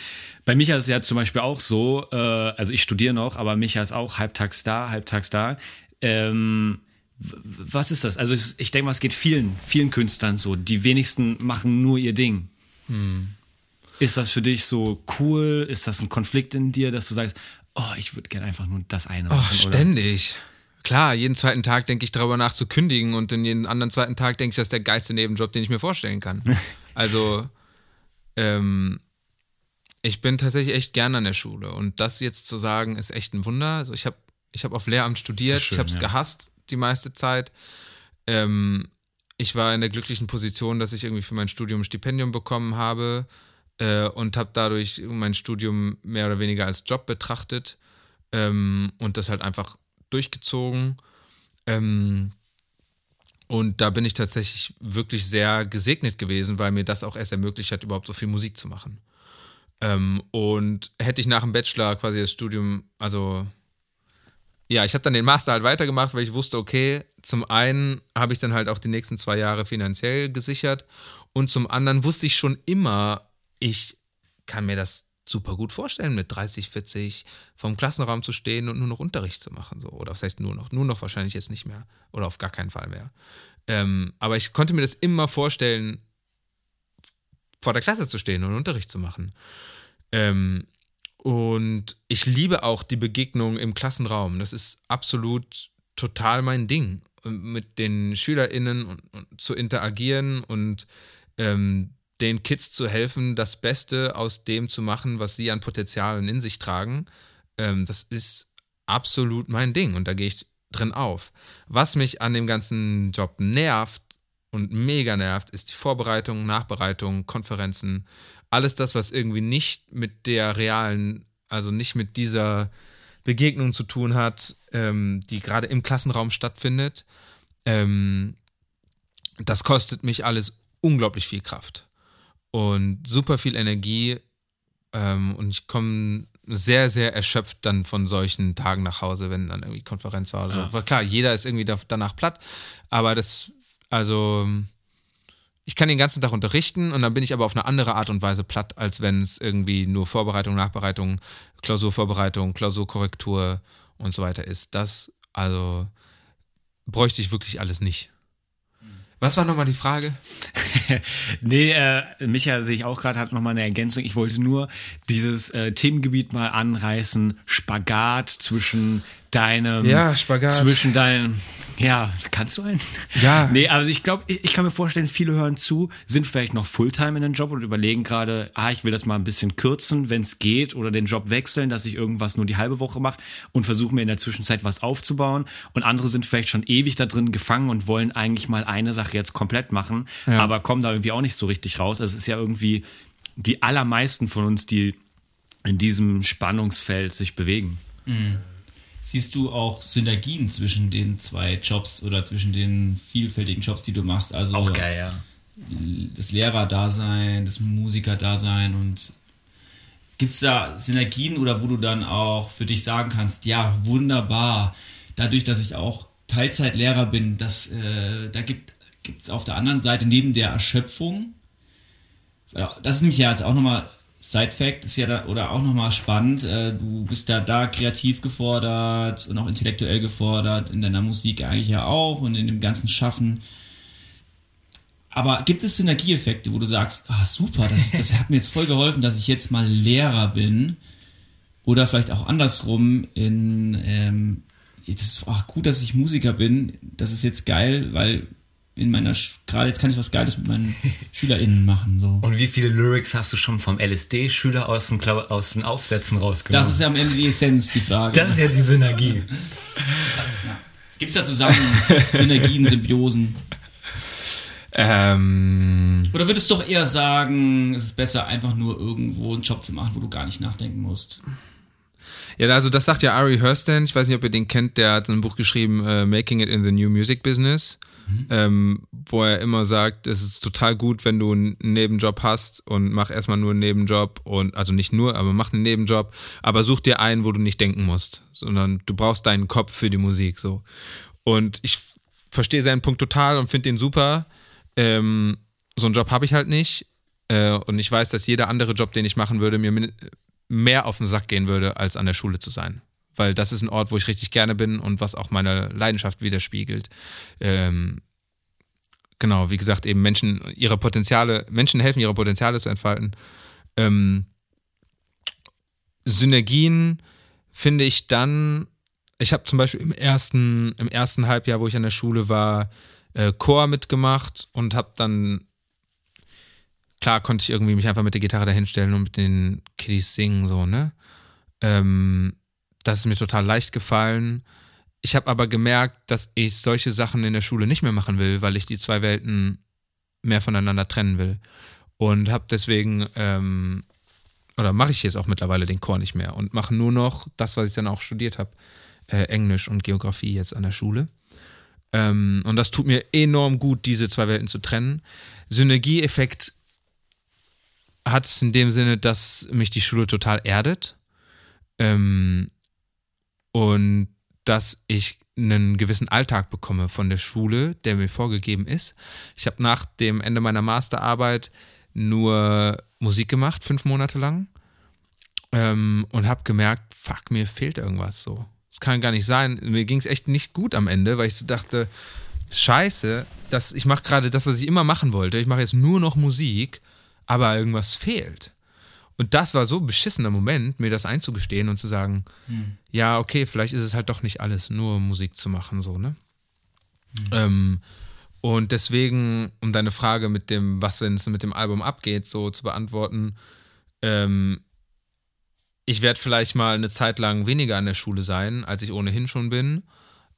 bei Micha ist es ja zum Beispiel auch so, äh, also ich studiere noch, aber Micha ist auch halbtags da, halbtags da. Ähm, was ist das? Also es- ich denke mal, es geht vielen, vielen Künstlern so. Die wenigsten machen nur ihr Ding. Ist das für dich so cool? Ist das ein Konflikt in dir, dass du sagst, oh, ich würde gerne einfach nur das eine Ach, machen? oder? ständig. Klar, jeden zweiten Tag denke ich darüber nach zu kündigen und in jeden anderen zweiten Tag denke ich, das ist der geilste Nebenjob, den ich mir vorstellen kann. Also, ähm, ich bin tatsächlich echt gern an der Schule und das jetzt zu sagen, ist echt ein Wunder. Also ich habe ich hab auf Lehramt studiert, schön, ich habe es ja. gehasst die meiste Zeit. Ähm, ich war in der glücklichen Position, dass ich irgendwie für mein Studium ein Stipendium bekommen habe äh, und habe dadurch mein Studium mehr oder weniger als Job betrachtet ähm, und das halt einfach durchgezogen. Ähm, und da bin ich tatsächlich wirklich sehr gesegnet gewesen, weil mir das auch erst ermöglicht hat, überhaupt so viel Musik zu machen. Ähm, und hätte ich nach dem Bachelor quasi das Studium, also ja, ich habe dann den Master halt weitergemacht, weil ich wusste, okay, zum einen habe ich dann halt auch die nächsten zwei Jahre finanziell gesichert und zum anderen wusste ich schon immer, ich kann mir das super gut vorstellen, mit 30, 40 vom Klassenraum zu stehen und nur noch Unterricht zu machen. So. Oder was heißt nur noch? Nur noch wahrscheinlich jetzt nicht mehr. Oder auf gar keinen Fall mehr. Ähm, aber ich konnte mir das immer vorstellen, vor der Klasse zu stehen und Unterricht zu machen. Ähm, und ich liebe auch die Begegnung im Klassenraum. Das ist absolut total mein Ding, mit den SchülerInnen und, und zu interagieren und ähm, den Kids zu helfen, das Beste aus dem zu machen, was sie an Potenzialen in sich tragen. Ähm, das ist absolut mein Ding. Und da gehe ich drin auf. Was mich an dem ganzen Job nervt und mega nervt, ist die Vorbereitung, Nachbereitung, Konferenzen, alles das, was irgendwie nicht mit der realen, also nicht mit dieser Begegnung zu tun hat, ähm, die gerade im Klassenraum stattfindet. Ähm, das kostet mich alles unglaublich viel Kraft und super viel Energie. Ähm, und ich komme sehr, sehr erschöpft dann von solchen Tagen nach Hause, wenn dann irgendwie Konferenz war. Oder so. Klar, jeder ist irgendwie danach platt, aber das, also ich kann den ganzen Tag unterrichten und dann bin ich aber auf eine andere Art und Weise platt, als wenn es irgendwie nur Vorbereitung, Nachbereitung, Klausurvorbereitung, Klausurkorrektur und so weiter ist. Das, also, bräuchte ich wirklich alles nicht. Was war nochmal die Frage? nee, äh, Micha sehe ich auch gerade, hat nochmal eine Ergänzung. Ich wollte nur dieses äh, Themengebiet mal anreißen. Spagat zwischen deinem. Ja, Spagat. Zwischen deinem. Ja, kannst du einen? Ja. Nee, also ich glaube, ich, ich, kann mir vorstellen, viele hören zu, sind vielleicht noch Fulltime in den Job und überlegen gerade, ah, ich will das mal ein bisschen kürzen, wenn es geht, oder den Job wechseln, dass ich irgendwas nur die halbe Woche mache und versuche mir in der Zwischenzeit was aufzubauen. Und andere sind vielleicht schon ewig da drin gefangen und wollen eigentlich mal eine Sache jetzt komplett machen, ja. aber kommen da irgendwie auch nicht so richtig raus. Also es ist ja irgendwie die allermeisten von uns, die in diesem Spannungsfeld sich bewegen. Mhm. Siehst du auch Synergien zwischen den zwei Jobs oder zwischen den vielfältigen Jobs, die du machst? Also auch geil, ja. Das Lehrerdasein, das Musikerdasein und gibt es da Synergien oder wo du dann auch für dich sagen kannst, ja, wunderbar, dadurch, dass ich auch Teilzeitlehrer bin, das, äh, da gibt es auf der anderen Seite neben der Erschöpfung, das ist nämlich ja jetzt auch nochmal Side-Fact ist ja da, oder auch nochmal spannend, äh, du bist da, da kreativ gefordert und auch intellektuell gefordert, in deiner Musik eigentlich ja auch und in dem ganzen Schaffen. Aber gibt es Synergieeffekte, wo du sagst, ah super, das, das hat mir jetzt voll geholfen, dass ich jetzt mal Lehrer bin? Oder vielleicht auch andersrum in, ähm, es ist ach, gut, dass ich Musiker bin, das ist jetzt geil, weil in meiner, gerade jetzt kann ich was Geiles mit meinen SchülerInnen machen. So. Und wie viele Lyrics hast du schon vom LSD-Schüler aus, den aus den Aufsätzen rausgenommen? Das ist ja am Ende die Essenz, die Frage. Das ist ja die Synergie. Ja. Gibt es da zusammen Synergien, Symbiosen? Ähm. Oder würdest du doch eher sagen, es ist besser, einfach nur irgendwo einen Job zu machen, wo du gar nicht nachdenken musst? Ja, also das sagt ja Ari Hurston, ich weiß nicht, ob ihr den kennt, der hat ein Buch geschrieben, uh, Making It in the New Music Business. Mhm. Ähm, wo er immer sagt, es ist total gut, wenn du einen Nebenjob hast und mach erstmal nur einen Nebenjob und also nicht nur, aber mach einen Nebenjob, aber such dir einen, wo du nicht denken musst, sondern du brauchst deinen Kopf für die Musik so. Und ich verstehe seinen Punkt total und finde den super. Ähm, so einen Job habe ich halt nicht äh, und ich weiß, dass jeder andere Job, den ich machen würde, mir mehr auf den Sack gehen würde, als an der Schule zu sein weil das ist ein Ort, wo ich richtig gerne bin und was auch meine Leidenschaft widerspiegelt. Ähm, genau, wie gesagt, eben Menschen ihre Potenziale, Menschen helfen, ihre Potenziale zu entfalten. Ähm, Synergien finde ich dann, ich habe zum Beispiel im ersten, im ersten Halbjahr, wo ich an der Schule war, äh, Chor mitgemacht und habe dann, klar konnte ich irgendwie mich einfach mit der Gitarre dahinstellen und mit den Kiddies singen, so, ne? Ähm, das ist mir total leicht gefallen. Ich habe aber gemerkt, dass ich solche Sachen in der Schule nicht mehr machen will, weil ich die zwei Welten mehr voneinander trennen will. Und habe deswegen, ähm, oder mache ich jetzt auch mittlerweile den Chor nicht mehr und mache nur noch das, was ich dann auch studiert habe, äh, Englisch und Geografie jetzt an der Schule. Ähm, und das tut mir enorm gut, diese zwei Welten zu trennen. Synergieeffekt hat es in dem Sinne, dass mich die Schule total erdet. Ähm, und dass ich einen gewissen Alltag bekomme von der Schule, der mir vorgegeben ist. Ich habe nach dem Ende meiner Masterarbeit nur Musik gemacht, fünf Monate lang. Ähm, und habe gemerkt, fuck, mir fehlt irgendwas so. Es kann gar nicht sein. Mir ging es echt nicht gut am Ende, weil ich so dachte, scheiße, das, ich mache gerade das, was ich immer machen wollte. Ich mache jetzt nur noch Musik, aber irgendwas fehlt. Und das war so ein beschissener Moment, mir das einzugestehen und zu sagen, hm. ja, okay, vielleicht ist es halt doch nicht alles, nur Musik zu machen, so, ne? Hm. Ähm, und deswegen, um deine Frage mit dem, was wenn es mit dem Album abgeht, so zu beantworten, ähm, ich werde vielleicht mal eine Zeit lang weniger an der Schule sein, als ich ohnehin schon bin.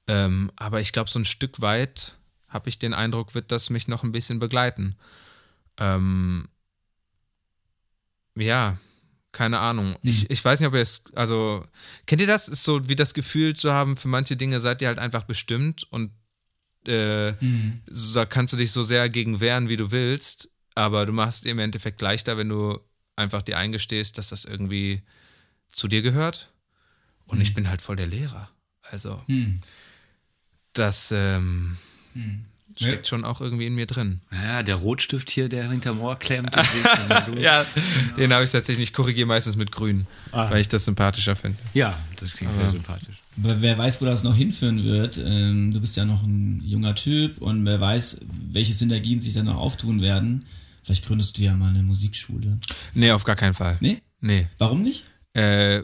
Ähm, aber ich glaube, so ein Stück weit habe ich den Eindruck, wird das mich noch ein bisschen begleiten. Ähm, ja, keine Ahnung. Mhm. Ich, ich weiß nicht, ob ihr es, also, kennt ihr das? Ist so wie das Gefühl zu haben, für manche Dinge seid ihr halt einfach bestimmt und äh, so, da kannst du dich so sehr gegen wehren, wie du willst, aber du machst im Endeffekt leichter, wenn du einfach dir eingestehst, dass das irgendwie zu dir gehört. Und ich bin halt voll der Lehrer. Also, Hm. das ähm, Hm. Steckt schon auch irgendwie in mir drin. Ja, der Rotstift hier, der hinterm Ohr klemmt. Ja, den habe ich tatsächlich, ich korrigiere meistens mit grün, Ah. weil ich das sympathischer finde. ja, das klingt sehr sympathisch. Aber wer weiß, wo das noch hinführen wird. Ähm, du bist ja noch ein junger Typ und wer weiß, welche Synergien sich dann noch auftun werden. Vielleicht gründest du ja mal eine Musikschule. Nee, auf gar keinen Fall. Nee? Nee. Warum nicht? Äh,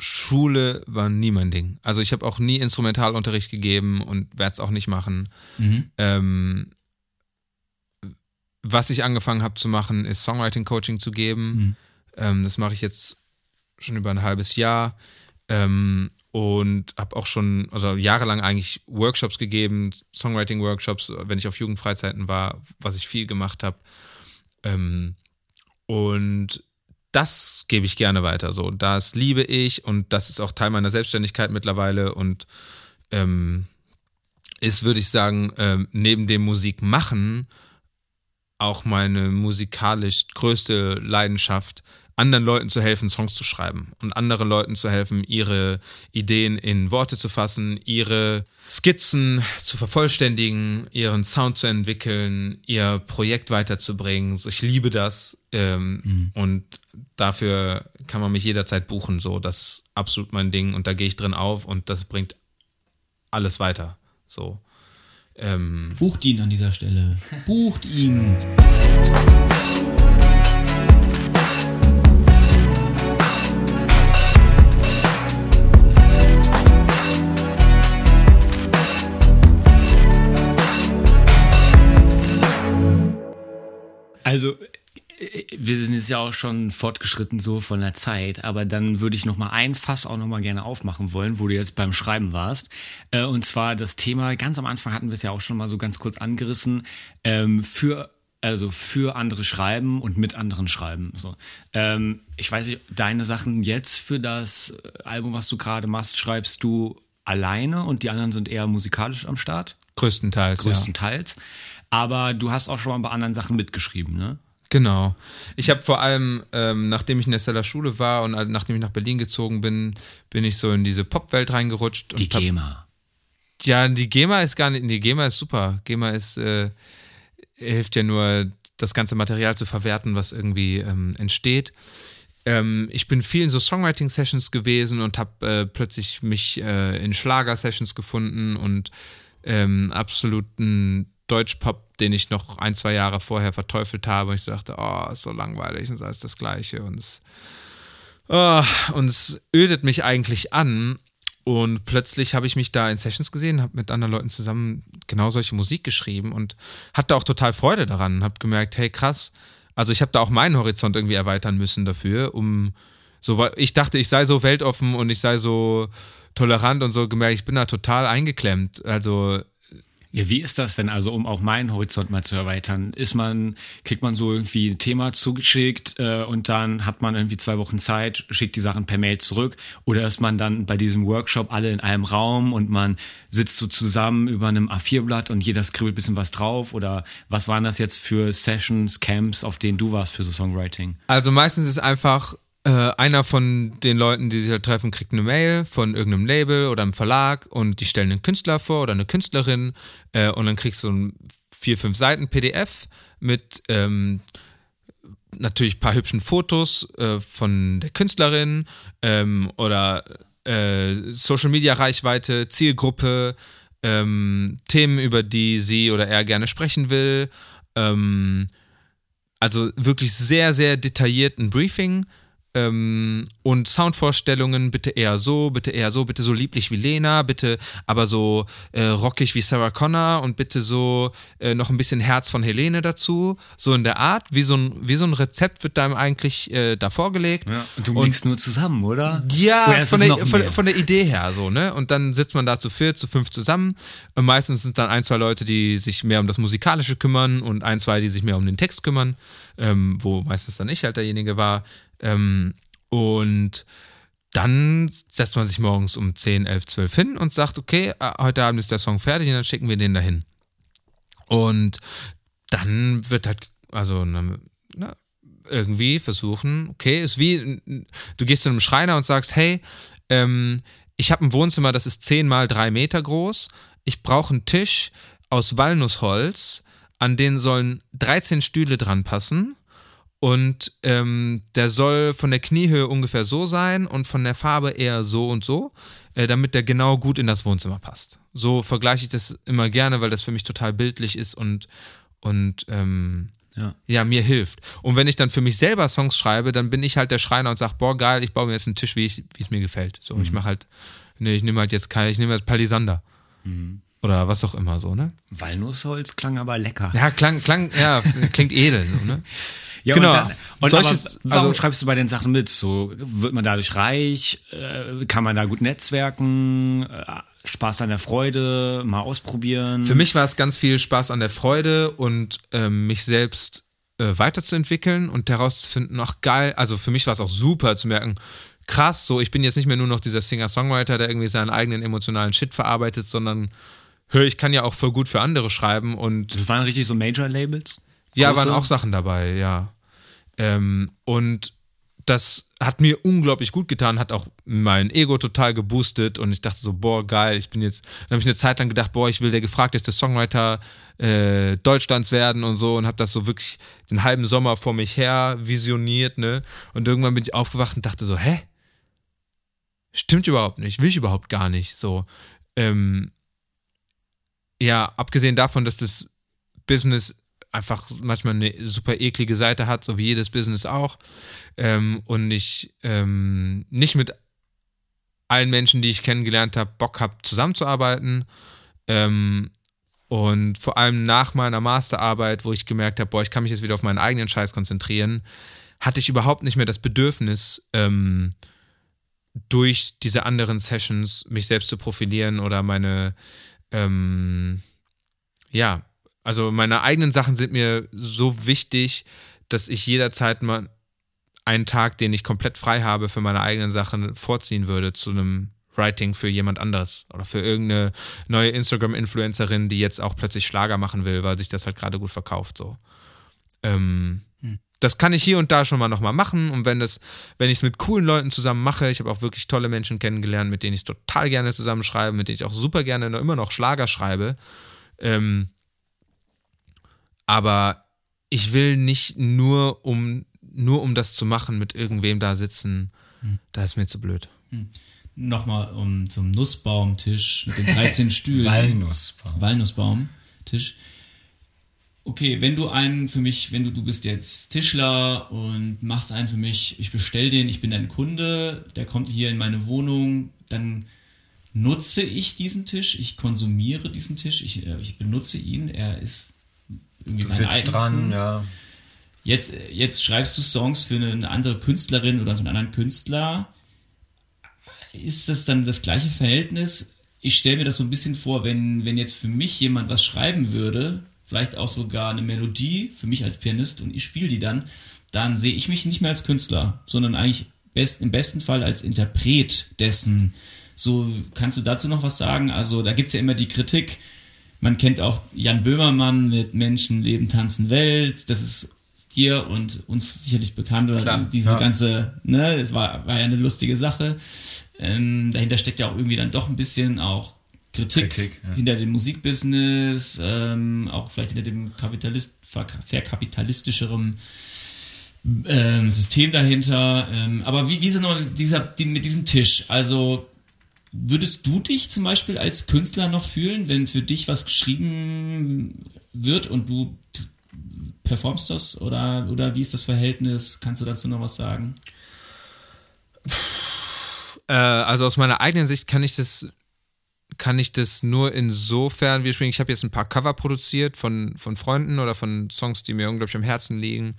Musikschule war nie mein Ding. Also ich habe auch nie Instrumentalunterricht gegeben und werde es auch nicht machen. Mhm. Ähm, was ich angefangen habe zu machen, ist Songwriting-Coaching zu geben. Mhm. Ähm, das mache ich jetzt schon über ein halbes Jahr. Ähm, und habe auch schon, also jahrelang eigentlich Workshops gegeben, Songwriting-Workshops, wenn ich auf Jugendfreizeiten war, was ich viel gemacht habe. Ähm, und das gebe ich gerne weiter. So, das liebe ich und das ist auch Teil meiner Selbstständigkeit mittlerweile und ähm, ist, würde ich sagen, ähm, neben dem Musik machen auch meine musikalisch größte Leidenschaft, anderen Leuten zu helfen, Songs zu schreiben und anderen Leuten zu helfen, ihre Ideen in Worte zu fassen, ihre Skizzen zu vervollständigen, ihren Sound zu entwickeln, ihr Projekt weiterzubringen. So, Ich liebe das ähm, und dafür kann man mich jederzeit buchen. So, das ist absolut mein Ding und da gehe ich drin auf und das bringt alles weiter. So. Ähm, Bucht ihn an dieser Stelle. Bucht ihn. Also, wir sind jetzt ja auch schon fortgeschritten so von der Zeit, aber dann würde ich noch mal ein Fass auch noch mal gerne aufmachen wollen, wo du jetzt beim Schreiben warst. Äh, Und zwar das Thema, ganz am Anfang hatten wir es ja auch schon mal so ganz kurz angerissen, ähm, für also für andere schreiben und mit anderen schreiben. So. Ähm, ich weiß nicht, deine Sachen jetzt für das äh, Album, was du gerade machst, schreibst du alleine und die anderen sind eher musikalisch am Start? größtenteils, ja. größtenteils. Aber du hast auch schon mal bei anderen Sachen mitgeschrieben, ne? Genau. Ich habe vor allem, ähm, nachdem ich in der Steller Schule war und also nachdem ich nach Berlin gezogen bin, bin ich so in diese Popwelt reingerutscht. Die hab- GEMA. Ja, die GEMA ist gar nicht, die GEMA ist super. GEMA ist, äh, hilft ja nur, das ganze Material zu verwerten, was irgendwie ähm, entsteht. Ähm, ich bin viel in so Songwriting-Sessions gewesen und habe äh, plötzlich mich äh, in Schlager-Sessions gefunden und ähm, absoluten Deutschpop, den ich noch ein, zwei Jahre vorher verteufelt habe. Und ich dachte, oh, ist so langweilig und sei es das Gleiche. Und es, oh, und es ödet mich eigentlich an. Und plötzlich habe ich mich da in Sessions gesehen, habe mit anderen Leuten zusammen genau solche Musik geschrieben und hatte auch total Freude daran. Habe gemerkt, hey krass, also ich habe da auch meinen Horizont irgendwie erweitern müssen dafür, um so, ich dachte, ich sei so weltoffen und ich sei so tolerant und so gemerkt, ich bin da total eingeklemmt. Also Ja, wie ist das denn? Also, um auch meinen Horizont mal zu erweitern, ist man, kriegt man so irgendwie ein Thema zugeschickt äh, und dann hat man irgendwie zwei Wochen Zeit, schickt die Sachen per Mail zurück oder ist man dann bei diesem Workshop alle in einem Raum und man sitzt so zusammen über einem A4-Blatt und jeder skribbelt ein bisschen was drauf oder was waren das jetzt für Sessions, Camps, auf denen du warst für so Songwriting? Also meistens ist einfach äh, einer von den Leuten, die sich halt treffen, kriegt eine Mail von irgendeinem Label oder einem Verlag und die stellen einen Künstler vor oder eine Künstlerin äh, und dann kriegst du ein vier, fünf Seiten PDF mit ähm, natürlich ein paar hübschen Fotos äh, von der Künstlerin ähm, oder äh, Social Media Reichweite, Zielgruppe, ähm, Themen, über die sie oder er gerne sprechen will. Ähm, also wirklich sehr, sehr detailliert ein Briefing ähm, und Soundvorstellungen bitte eher so, bitte eher so, bitte so lieblich wie Lena, bitte aber so äh, rockig wie Sarah Connor und bitte so äh, noch ein bisschen Herz von Helene dazu. So in der Art, wie so ein, wie so ein Rezept wird einem eigentlich äh, da vorgelegt. Ja, und du mixt nur zusammen, oder? Ja, Oder von der, von, von der Idee her so, ne? Und dann sitzt man da zu vier, zu fünf zusammen. Und meistens sind dann ein, zwei Leute, die sich mehr um das Musikalische kümmern und ein, zwei, die sich mehr um den Text kümmern, ähm, wo meistens dann ich halt derjenige war. Ähm, und dann setzt man sich morgens um 10, 11, 12 hin und sagt, okay, äh, heute Abend ist der Song fertig und dann schicken wir den dahin. Und dann wird halt, also na, na, irgendwie versuchen, okay, ist wie, du gehst zu einem Schreiner und sagst, hey, ähm, ich habe ein Wohnzimmer, das ist 10 mal 3 Meter groß, ich brauche einen Tisch aus Walnussholz, an den sollen 13 Stühle dran passen und ähm, der soll von der Kniehöhe ungefähr so sein und von der Farbe eher so und so, äh, damit der genau gut in das Wohnzimmer passt. So vergleiche ich das immer gerne, weil das für mich total bildlich ist und, und ähm, Ja. ja, mir hilft. Und wenn ich dann für mich selber Songs schreibe, dann bin ich halt der Schreiner und sag, boah, geil, ich baue mir jetzt einen Tisch, wie es mir gefällt. So, ich mache halt, nee, ich nehme halt jetzt keine, ich nehme jetzt Palisander. Oder was auch immer so, ne? Walnussholz klang aber lecker. Ja, klang, klang, ja, klingt edel, so, ne? Ja, Genau. Und, dann, und Solches- aber warum also- schreibst du bei den Sachen mit? So wird man dadurch reich? Äh, kann man da gut netzwerken? Äh, Spaß an der Freude? Mal ausprobieren? Für mich war es ganz viel Spaß an der Freude und ähm, mich selbst äh, weiterzuentwickeln und herauszufinden, ach geil, also für mich war es auch super zu merken, krass, so ich bin jetzt nicht mehr nur noch dieser Singer-Songwriter, der irgendwie seinen eigenen emotionalen Shit verarbeitet, sondern hör, ich kann ja auch voll gut für andere schreiben und das waren richtig so Major-Labels? ja, waren auch Sachen dabei, ja. Ähm, und das hat mir unglaublich gut getan, hat auch mein Ego total geboostet und ich dachte so, boah, geil, ich bin jetzt, dann habe ich eine Zeit lang gedacht, boah, ich will der gefragteste Songwriter äh, Deutschlands werden und so und habe das so wirklich den halben Sommer vor mich her visioniert, ne? Und irgendwann bin ich aufgewacht und dachte so, hä? Stimmt überhaupt nicht, will ich überhaupt gar nicht, so. Ähm, ja, abgesehen davon, dass das Business einfach manchmal eine super eklige Seite hat, so wie jedes Business auch. Ähm, und ich ähm, nicht mit allen Menschen, die ich kennengelernt habe, Bock habe, zusammenzuarbeiten. Ähm, und vor allem nach meiner Masterarbeit, wo ich gemerkt habe, boah, ich kann mich jetzt wieder auf meinen eigenen Scheiß konzentrieren, hatte ich überhaupt nicht mehr das Bedürfnis, ähm, durch diese anderen Sessions mich selbst zu profilieren oder meine, ähm, ja, also meine eigenen Sachen sind mir so wichtig, dass ich jederzeit mal einen Tag, den ich komplett frei habe für meine eigenen Sachen, vorziehen würde zu einem Writing für jemand anderes oder für irgendeine neue Instagram-Influencerin, die jetzt auch plötzlich Schlager machen will, weil sich das halt gerade gut verkauft. So. Ähm, Das kann ich hier und da schon mal nochmal machen und wenn das, wenn ich es mit coolen Leuten zusammen mache, ich habe auch wirklich tolle Menschen kennengelernt, mit denen ich total gerne zusammenschreibe, mit denen ich auch super gerne noch, immer noch Schlager schreibe. Ähm, aber ich will nicht nur um, nur um das zu machen, mit irgendwem da sitzen. Da ist mir zu blöd. Nochmal um, zum Nussbaumtisch mit den 13 Stühlen. Walnussbaum. Walnussbaumtisch. Okay, wenn du einen für mich, wenn du, du bist jetzt Tischler und machst einen für mich, ich bestell den, ich bin dein Kunde, der kommt hier in meine Wohnung, dann nutze ich diesen Tisch, ich konsumiere diesen Tisch, ich, äh, ich benutze ihn, er ist irgendwie Du mein Eigentum. dran, ja. Jetzt, jetzt schreibst du Songs für eine andere Künstlerin oder für einen anderen Künstler. Ist das dann das gleiche Verhältnis? Ich stelle mir das so ein bisschen vor, wenn, wenn jetzt für mich jemand was schreiben würde, vielleicht auch sogar eine Melodie für mich als Pianist und ich spiele die dann, dann sehe ich mich nicht mehr als Künstler, sondern eigentlich best, im besten Fall als Interpret dessen. So, kannst du dazu noch was sagen? Also, da gibt es ja immer die Kritik, man kennt auch Jan Böhmermann mit Menschen, Leben, Tanzen, Welt. Das ist dir und uns sicherlich bekannt. Oder Klar, diese ja. ganze, ne, das war, war ja eine lustige Sache. Ähm, dahinter steckt ja auch irgendwie dann doch ein bisschen auch Kritik, Kritik, ja. hinter dem Musikbusiness, ähm, auch vielleicht hinter dem Kapitalist, ver- verkapitalistischeren ähm, System dahinter. Ähm, aber wie, sind noch dieser, die, mit diesem Tisch? Also Würdest du dich zum Beispiel als Künstler noch fühlen, wenn für dich was geschrieben wird und du performst das? Oder, oder wie ist das Verhältnis? Kannst du dazu noch was sagen? Äh, also aus meiner eigenen Sicht kann ich das kann ich das nur insofern wir spielen. Ich habe jetzt ein paar Cover produziert von, von Freunden oder von Songs, die mir unglaublich am Herzen liegen.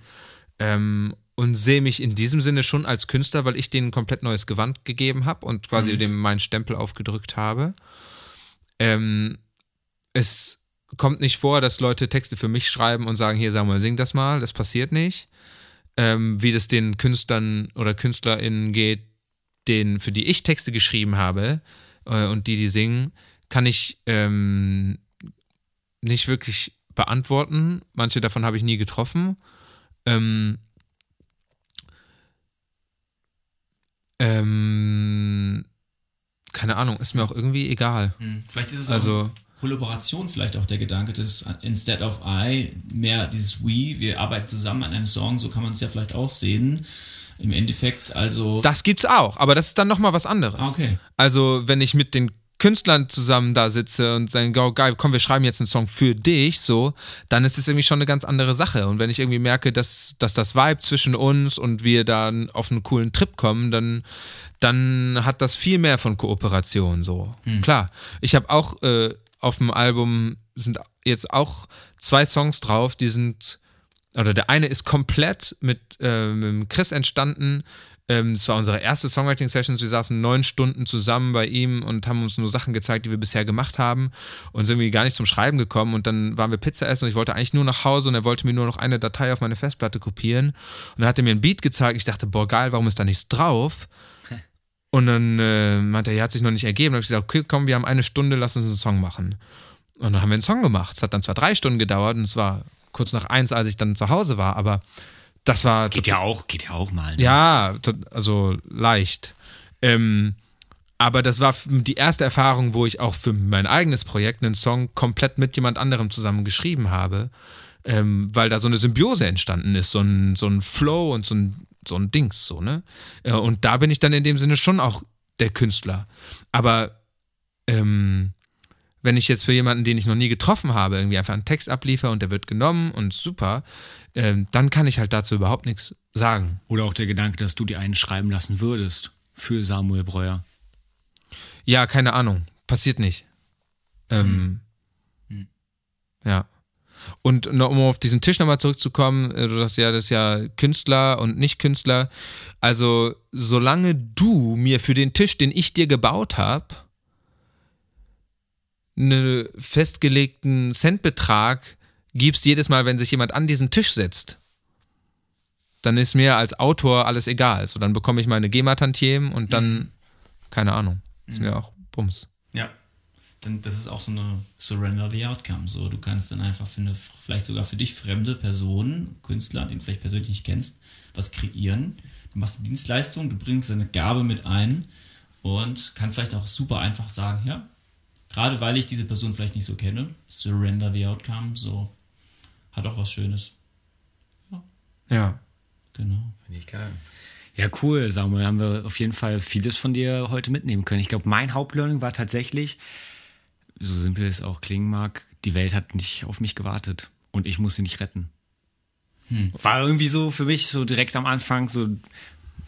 Ähm, und sehe mich in diesem Sinne schon als Künstler, weil ich denen ein komplett neues Gewand gegeben habe und quasi Mhm. dem meinen Stempel aufgedrückt habe. Ähm, es kommt nicht vor, dass Leute Texte für mich schreiben und sagen, hier Samuel, sing das mal. Das passiert nicht. Ähm, wie das den Künstlern oder KünstlerInnen geht, denen, für die ich Texte geschrieben habe äh, und die, die singen, kann ich ähm, nicht wirklich beantworten. Manche davon habe ich nie getroffen. Ähm, ähm, keine Ahnung, ist mir auch irgendwie egal. Hm. Vielleicht ist es auch Also, Kollaboration vielleicht auch der Gedanke, dass instead of I mehr dieses We, wir arbeiten zusammen an einem Song, so kann man es ja vielleicht auch sehen. Im Endeffekt, also. das gibt's auch, aber das ist dann nochmal was anderes. Ah, okay. Also, wenn ich mit den Künstlern zusammen da sitze und sagen, oh, geil, komm, wir schreiben jetzt einen Song für dich, so, dann ist es irgendwie schon eine ganz andere Sache. Und wenn ich irgendwie merke, dass, dass das Vibe zwischen uns und wir dann auf einen coolen Trip kommen, dann, dann hat das viel mehr von Kooperation, so. Klar. Ich habe auch äh, auf dem Album sind jetzt auch zwei Songs drauf, die sind oder der eine ist komplett mit, äh, mit Chris entstanden. Ähm, Es war unsere erste Songwriting-Session. Wir saßen neun Stunden zusammen bei ihm und haben uns nur Sachen gezeigt, die wir bisher gemacht haben und sind irgendwie gar nicht zum Schreiben gekommen. Und dann waren wir Pizza essen und ich wollte eigentlich nur nach Hause und er wollte mir nur noch eine Datei auf meine Festplatte kopieren. Und dann hat er mir ein Beat gezeigt. Ich dachte, boah, geil, warum ist da nichts drauf? Und dann äh, meinte er, ja, hat sich noch nicht ergeben. Dann habe ich gesagt, okay, komm, wir haben eine Stunde, lass uns einen Song machen. Und dann haben wir einen Song gemacht. Es hat dann zwar drei Stunden gedauert und es war kurz nach eins, als ich dann zu Hause war, aber das war Geht ja auch, geht ja auch mal. Ne? ja, also leicht. Ähm, aber das war die erste Erfahrung, wo ich auch für mein eigenes Projekt einen Song komplett mit jemand anderem zusammen geschrieben habe, ähm, weil da so eine Symbiose entstanden ist, so ein, so ein Flow und so ein, so ein Dings, so, ne? Äh, Und da bin ich dann in dem Sinne schon auch der Künstler. Aber ähm, wenn ich jetzt für jemanden, den ich noch nie getroffen habe, irgendwie einfach einen Text abliefer und der wird genommen und super, ähm, dann kann ich halt dazu überhaupt nichts sagen. Oder auch der Gedanke, dass du dir einen schreiben lassen würdest für Samuel Breuer. Ja, keine Ahnung. Passiert nicht. Ähm, Ja. Und noch, um auf diesen Tisch nochmal zurückzukommen, äh, du sagst ja, das ist ja Künstler und nicht Künstler. Also, solange du mir für den Tisch, den ich dir gebaut habe, einen festgelegten Centbetrag gibst jedes Mal, wenn sich jemand an diesen Tisch setzt, dann ist mir als Autor alles egal. So, dann bekomme ich meine GEMA-Tantiemen und dann, keine Ahnung, ist mir auch Bums. Ja. Dann, das ist auch so eine Surrender the Outcome. So, du kannst dann einfach für eine, vielleicht sogar für dich fremde Personen, Künstler, den du vielleicht persönlich nicht kennst, was kreieren. Du machst eine Dienstleistung, du bringst deine Gabe mit ein und kann vielleicht auch super einfach sagen, ja, gerade weil ich diese Person vielleicht nicht so kenne, surrender the outcome, so hat auch was Schönes. Ja. Genau. Finde ich geil. Ja, cool, Samuel. Haben wir auf jeden Fall vieles von dir heute mitnehmen können. Ich glaube, mein Hauptlearning war tatsächlich, so simpel es auch klingen mag, die Welt hat nicht auf mich gewartet und ich muss sie nicht retten. War irgendwie so für mich so direkt am Anfang, so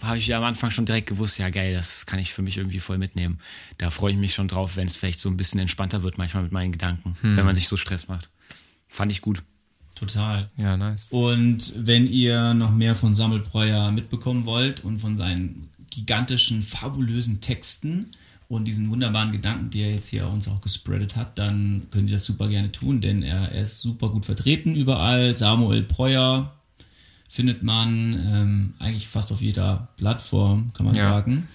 habe ich ja am Anfang schon direkt gewusst, ja geil, das kann ich für mich irgendwie voll mitnehmen. Da freue ich mich schon drauf, wenn es vielleicht so ein bisschen entspannter wird manchmal mit meinen Gedanken, wenn man sich so Stress macht. Fand ich gut. Total. Ja, nice. Und wenn ihr noch mehr von Samuel Breuer mitbekommen wollt und von seinen gigantischen, fabulösen Texten und diesen wunderbaren Gedanken, die er jetzt hier uns auch gespreadet hat, dann könnt ihr das super gerne tun, denn er, er ist super gut vertreten überall. Samuel Breuer findet man ähm, eigentlich fast auf jeder Plattform, kann man Ja. sagen.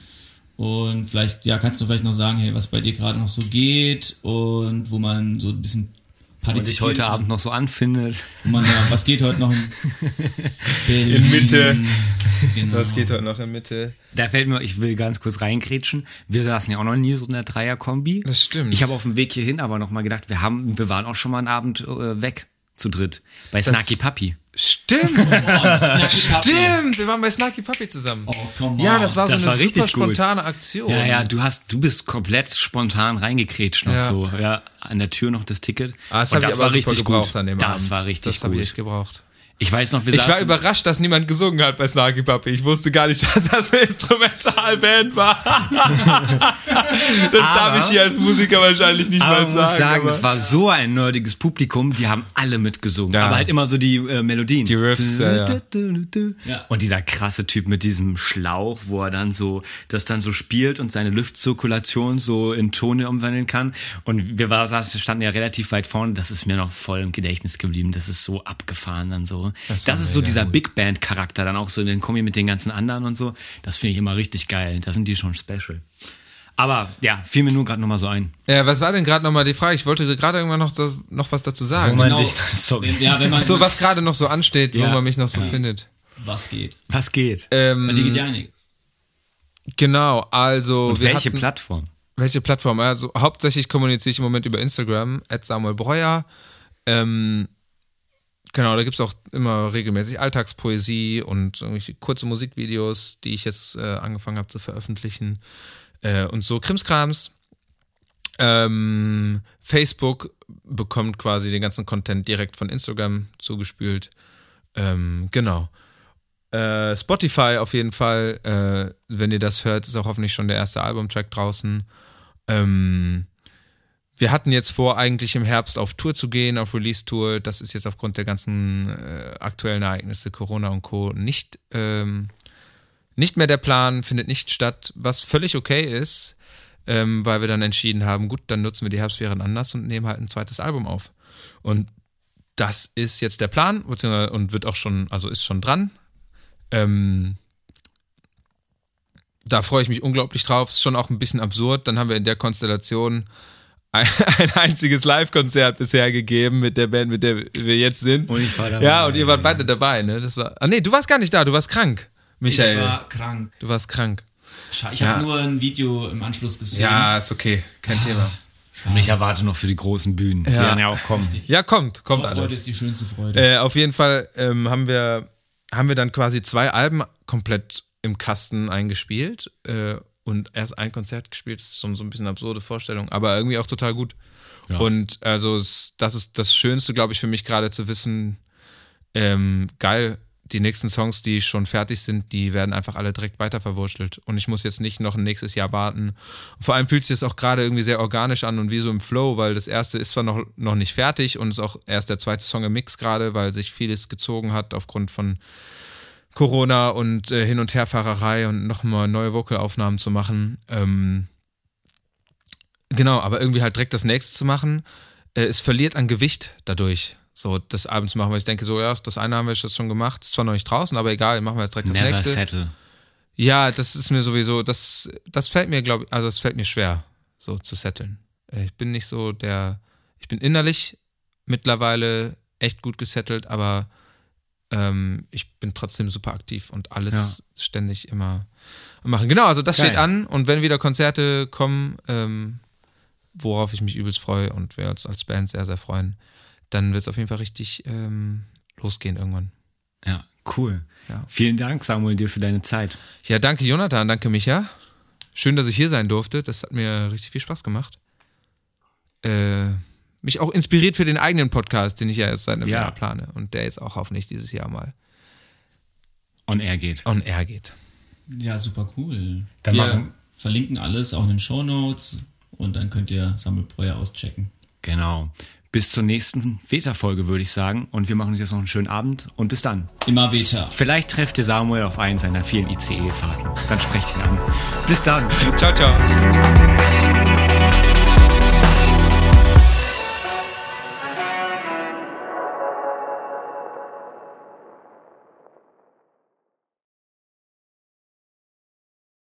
Und vielleicht, ja, kannst du vielleicht noch sagen, hey, was bei dir gerade noch so geht und wo man so ein bisschen Und sich heute. Abend noch so anfindet. Wo Man, ja, was geht heute noch in Berlin? In Mitte. Genau. Was geht heute noch in Mitte? Da fällt mir, ich will ganz kurz reingrätschen. Wir saßen ja auch noch nie so in der Dreier-Kombi. Das stimmt. Ich habe auf dem Weg hierhin aber noch mal gedacht, wir haben, wir waren auch schon mal einen Abend äh, weg zu dritt bei Snarky Puppy. Stimmt! Oh. Stimmt! Wir waren bei Snarky Puppy zusammen. Oh, come on. ja, das war so Das eine war richtig super gut. spontane Aktion. Ja, ja, du hast, du bist komplett spontan reingekrätscht noch Ja. so, ja, an der Tür noch das Ticket. Ah, das habe ich aber super gebraucht gut. an dem Das Abend. war richtig Das habe gut. ich echt gebraucht. Ich weiß noch, wir Ich war überrascht, dass niemand gesungen hat bei Snarky Puppy. Ich wusste gar nicht, dass das eine Instrumentalband war. das darf ich hier als Musiker wahrscheinlich nicht Aber mal man muss sagen. sagen, aber es war so ein nerdiges Publikum, die haben alle mitgesungen. Ja. Aber halt immer so die äh, Melodien. Die Riffs, ja, ja. Ja. Und dieser krasse Typ mit diesem Schlauch, wo er dann so, das dann so spielt und seine Luftzirkulation so in Tone umwandeln kann. Und wir war, saßen- standen ja relativ weit vorne, das ist mir noch voll im Gedächtnis geblieben. Das ist so abgefahren dann so. Das, war ist so dieser gut. Big Band Charakter dann auch so in den Kombi mit den ganzen anderen und so. Das finde ich immer richtig geil. Da sind die schon special. Aber ja, fiel mir nur gerade nochmal so ein. Ja, was war denn gerade nochmal die Frage? Ich wollte gerade irgendwann noch, das, noch was dazu sagen. man Genau. dich, sorry. Ja, wenn man so, was gerade noch so ansteht, wo Ja. man mich noch so findet. was geht. Was geht? Ähm, Bei dir geht ja einiges. Genau, also Und wir welche hatten, Plattform? welche Plattform? Also hauptsächlich kommuniziere ich im Moment über Instagram, at Samuel Breuer. Ähm, genau, da gibt's auch immer regelmäßig Alltagspoesie und irgendwelche kurze Musikvideos, die ich jetzt äh, angefangen habe zu veröffentlichen. Äh, und so Krimskrams. Ähm, Facebook bekommt quasi den ganzen Content direkt von Instagram zugespült. Ähm, genau. Äh, Spotify auf jeden Fall, äh, wenn ihr das hört, ist auch hoffentlich schon der erste Albumtrack draußen. Ähm, wir hatten jetzt vor, eigentlich im Herbst auf Tour zu gehen, auf Release-Tour. Das ist jetzt aufgrund der ganzen äh, aktuellen Ereignisse, Corona und Co. nicht, ähm, nicht mehr der Plan, findet nicht statt, was völlig okay ist, ähm, weil wir dann entschieden haben, gut, dann nutzen wir die Herbstferien anders und nehmen halt ein zweites Album auf. Und das ist jetzt der Plan, und wird auch schon, also ist schon dran. Ähm, da freue ich mich unglaublich drauf. Ist schon auch ein bisschen absurd. Dann haben wir in der Konstellation ein, ein einziges Live-Konzert bisher gegeben mit der Band, mit der wir jetzt sind. Und ich war dabei. Ja, und ihr wart beide dabei, ne? Das war. Ah nee, du warst gar nicht da, du warst krank, Michael. Ich war krank. du warst krank. Ich Ja. habe nur ein Video im Anschluss gesehen. Ja, ist okay, kein Thema. Und ich erwarte noch für die großen Bühnen, die Ja. werden ja auch kommen. Ja, kommt, kommt Vorfreude alles. ist die schönste Freude. Äh, auf jeden Fall ähm, haben wir haben wir dann quasi zwei Alben komplett im Kasten eingespielt äh, und erst ein Konzert gespielt. Das ist schon so ein bisschen eine absurde Vorstellung, aber irgendwie auch total gut. Ja. Und also es, das ist das Schönste, glaube ich, für mich gerade zu wissen. Ähm, geil, die nächsten Songs, die schon fertig sind, die werden einfach alle direkt weiterverwurschtelt. Und ich muss jetzt nicht noch ein nächstes Jahr warten. Und vor allem fühlt sich das auch gerade irgendwie sehr organisch an und wie so im Flow, weil das erste ist zwar noch, noch nicht fertig und ist auch erst der zweite Song im Mix gerade, weil sich vieles gezogen hat aufgrund von Corona und äh, Hin- und Herfahrerei und nochmal neue Vocalaufnahmen zu machen. Ähm, genau, aber irgendwie halt direkt das nächste zu machen, äh, es verliert an Gewicht dadurch. So, das Abend zu machen, weil ich denke, so, ja, das eine haben wir jetzt schon gemacht, ist zwar noch nicht draußen, aber egal, machen wir jetzt direkt das Never nächste. settle. Ja, das ist mir sowieso, das, das fällt mir, glaube ich, also es fällt mir schwer, so zu setteln. Äh, Ich bin nicht so der, ich bin innerlich mittlerweile echt gut gesettelt, aber ähm, ich bin trotzdem super aktiv und alles ständig immer machen. Genau, also das Geil. steht an und wenn wieder Konzerte kommen, ähm, worauf ich mich übelst freue und wir uns als Band sehr, sehr freuen, dann wird es auf jeden Fall richtig ähm, losgehen irgendwann. Ja, cool. Ja. Vielen Dank, Samuel, dir für deine Zeit. Ja, danke Jonathan, danke Micha. Schön, dass ich hier sein durfte. Das hat mir richtig viel Spaß gemacht. Äh, mich auch inspiriert für den eigenen Podcast, den ich ja erst seit einem Ja. Jahr plane und der jetzt auch hoffentlich dieses Jahr mal On Air geht. on air geht. Ja, super cool. Dann Wir machen- verlinken alles auch in den Show Notes und dann könnt ihr Sammelbreuer auschecken. Genau. Bis zur nächsten Väterfolge, würde ich sagen. Und wir machen uns jetzt noch einen schönen Abend und bis dann. Immer Beta. Vielleicht trefft ihr Samuel auf einen seiner vielen ICE-Fahrten. Dann sprecht ihn an. Bis dann. Ciao, ciao.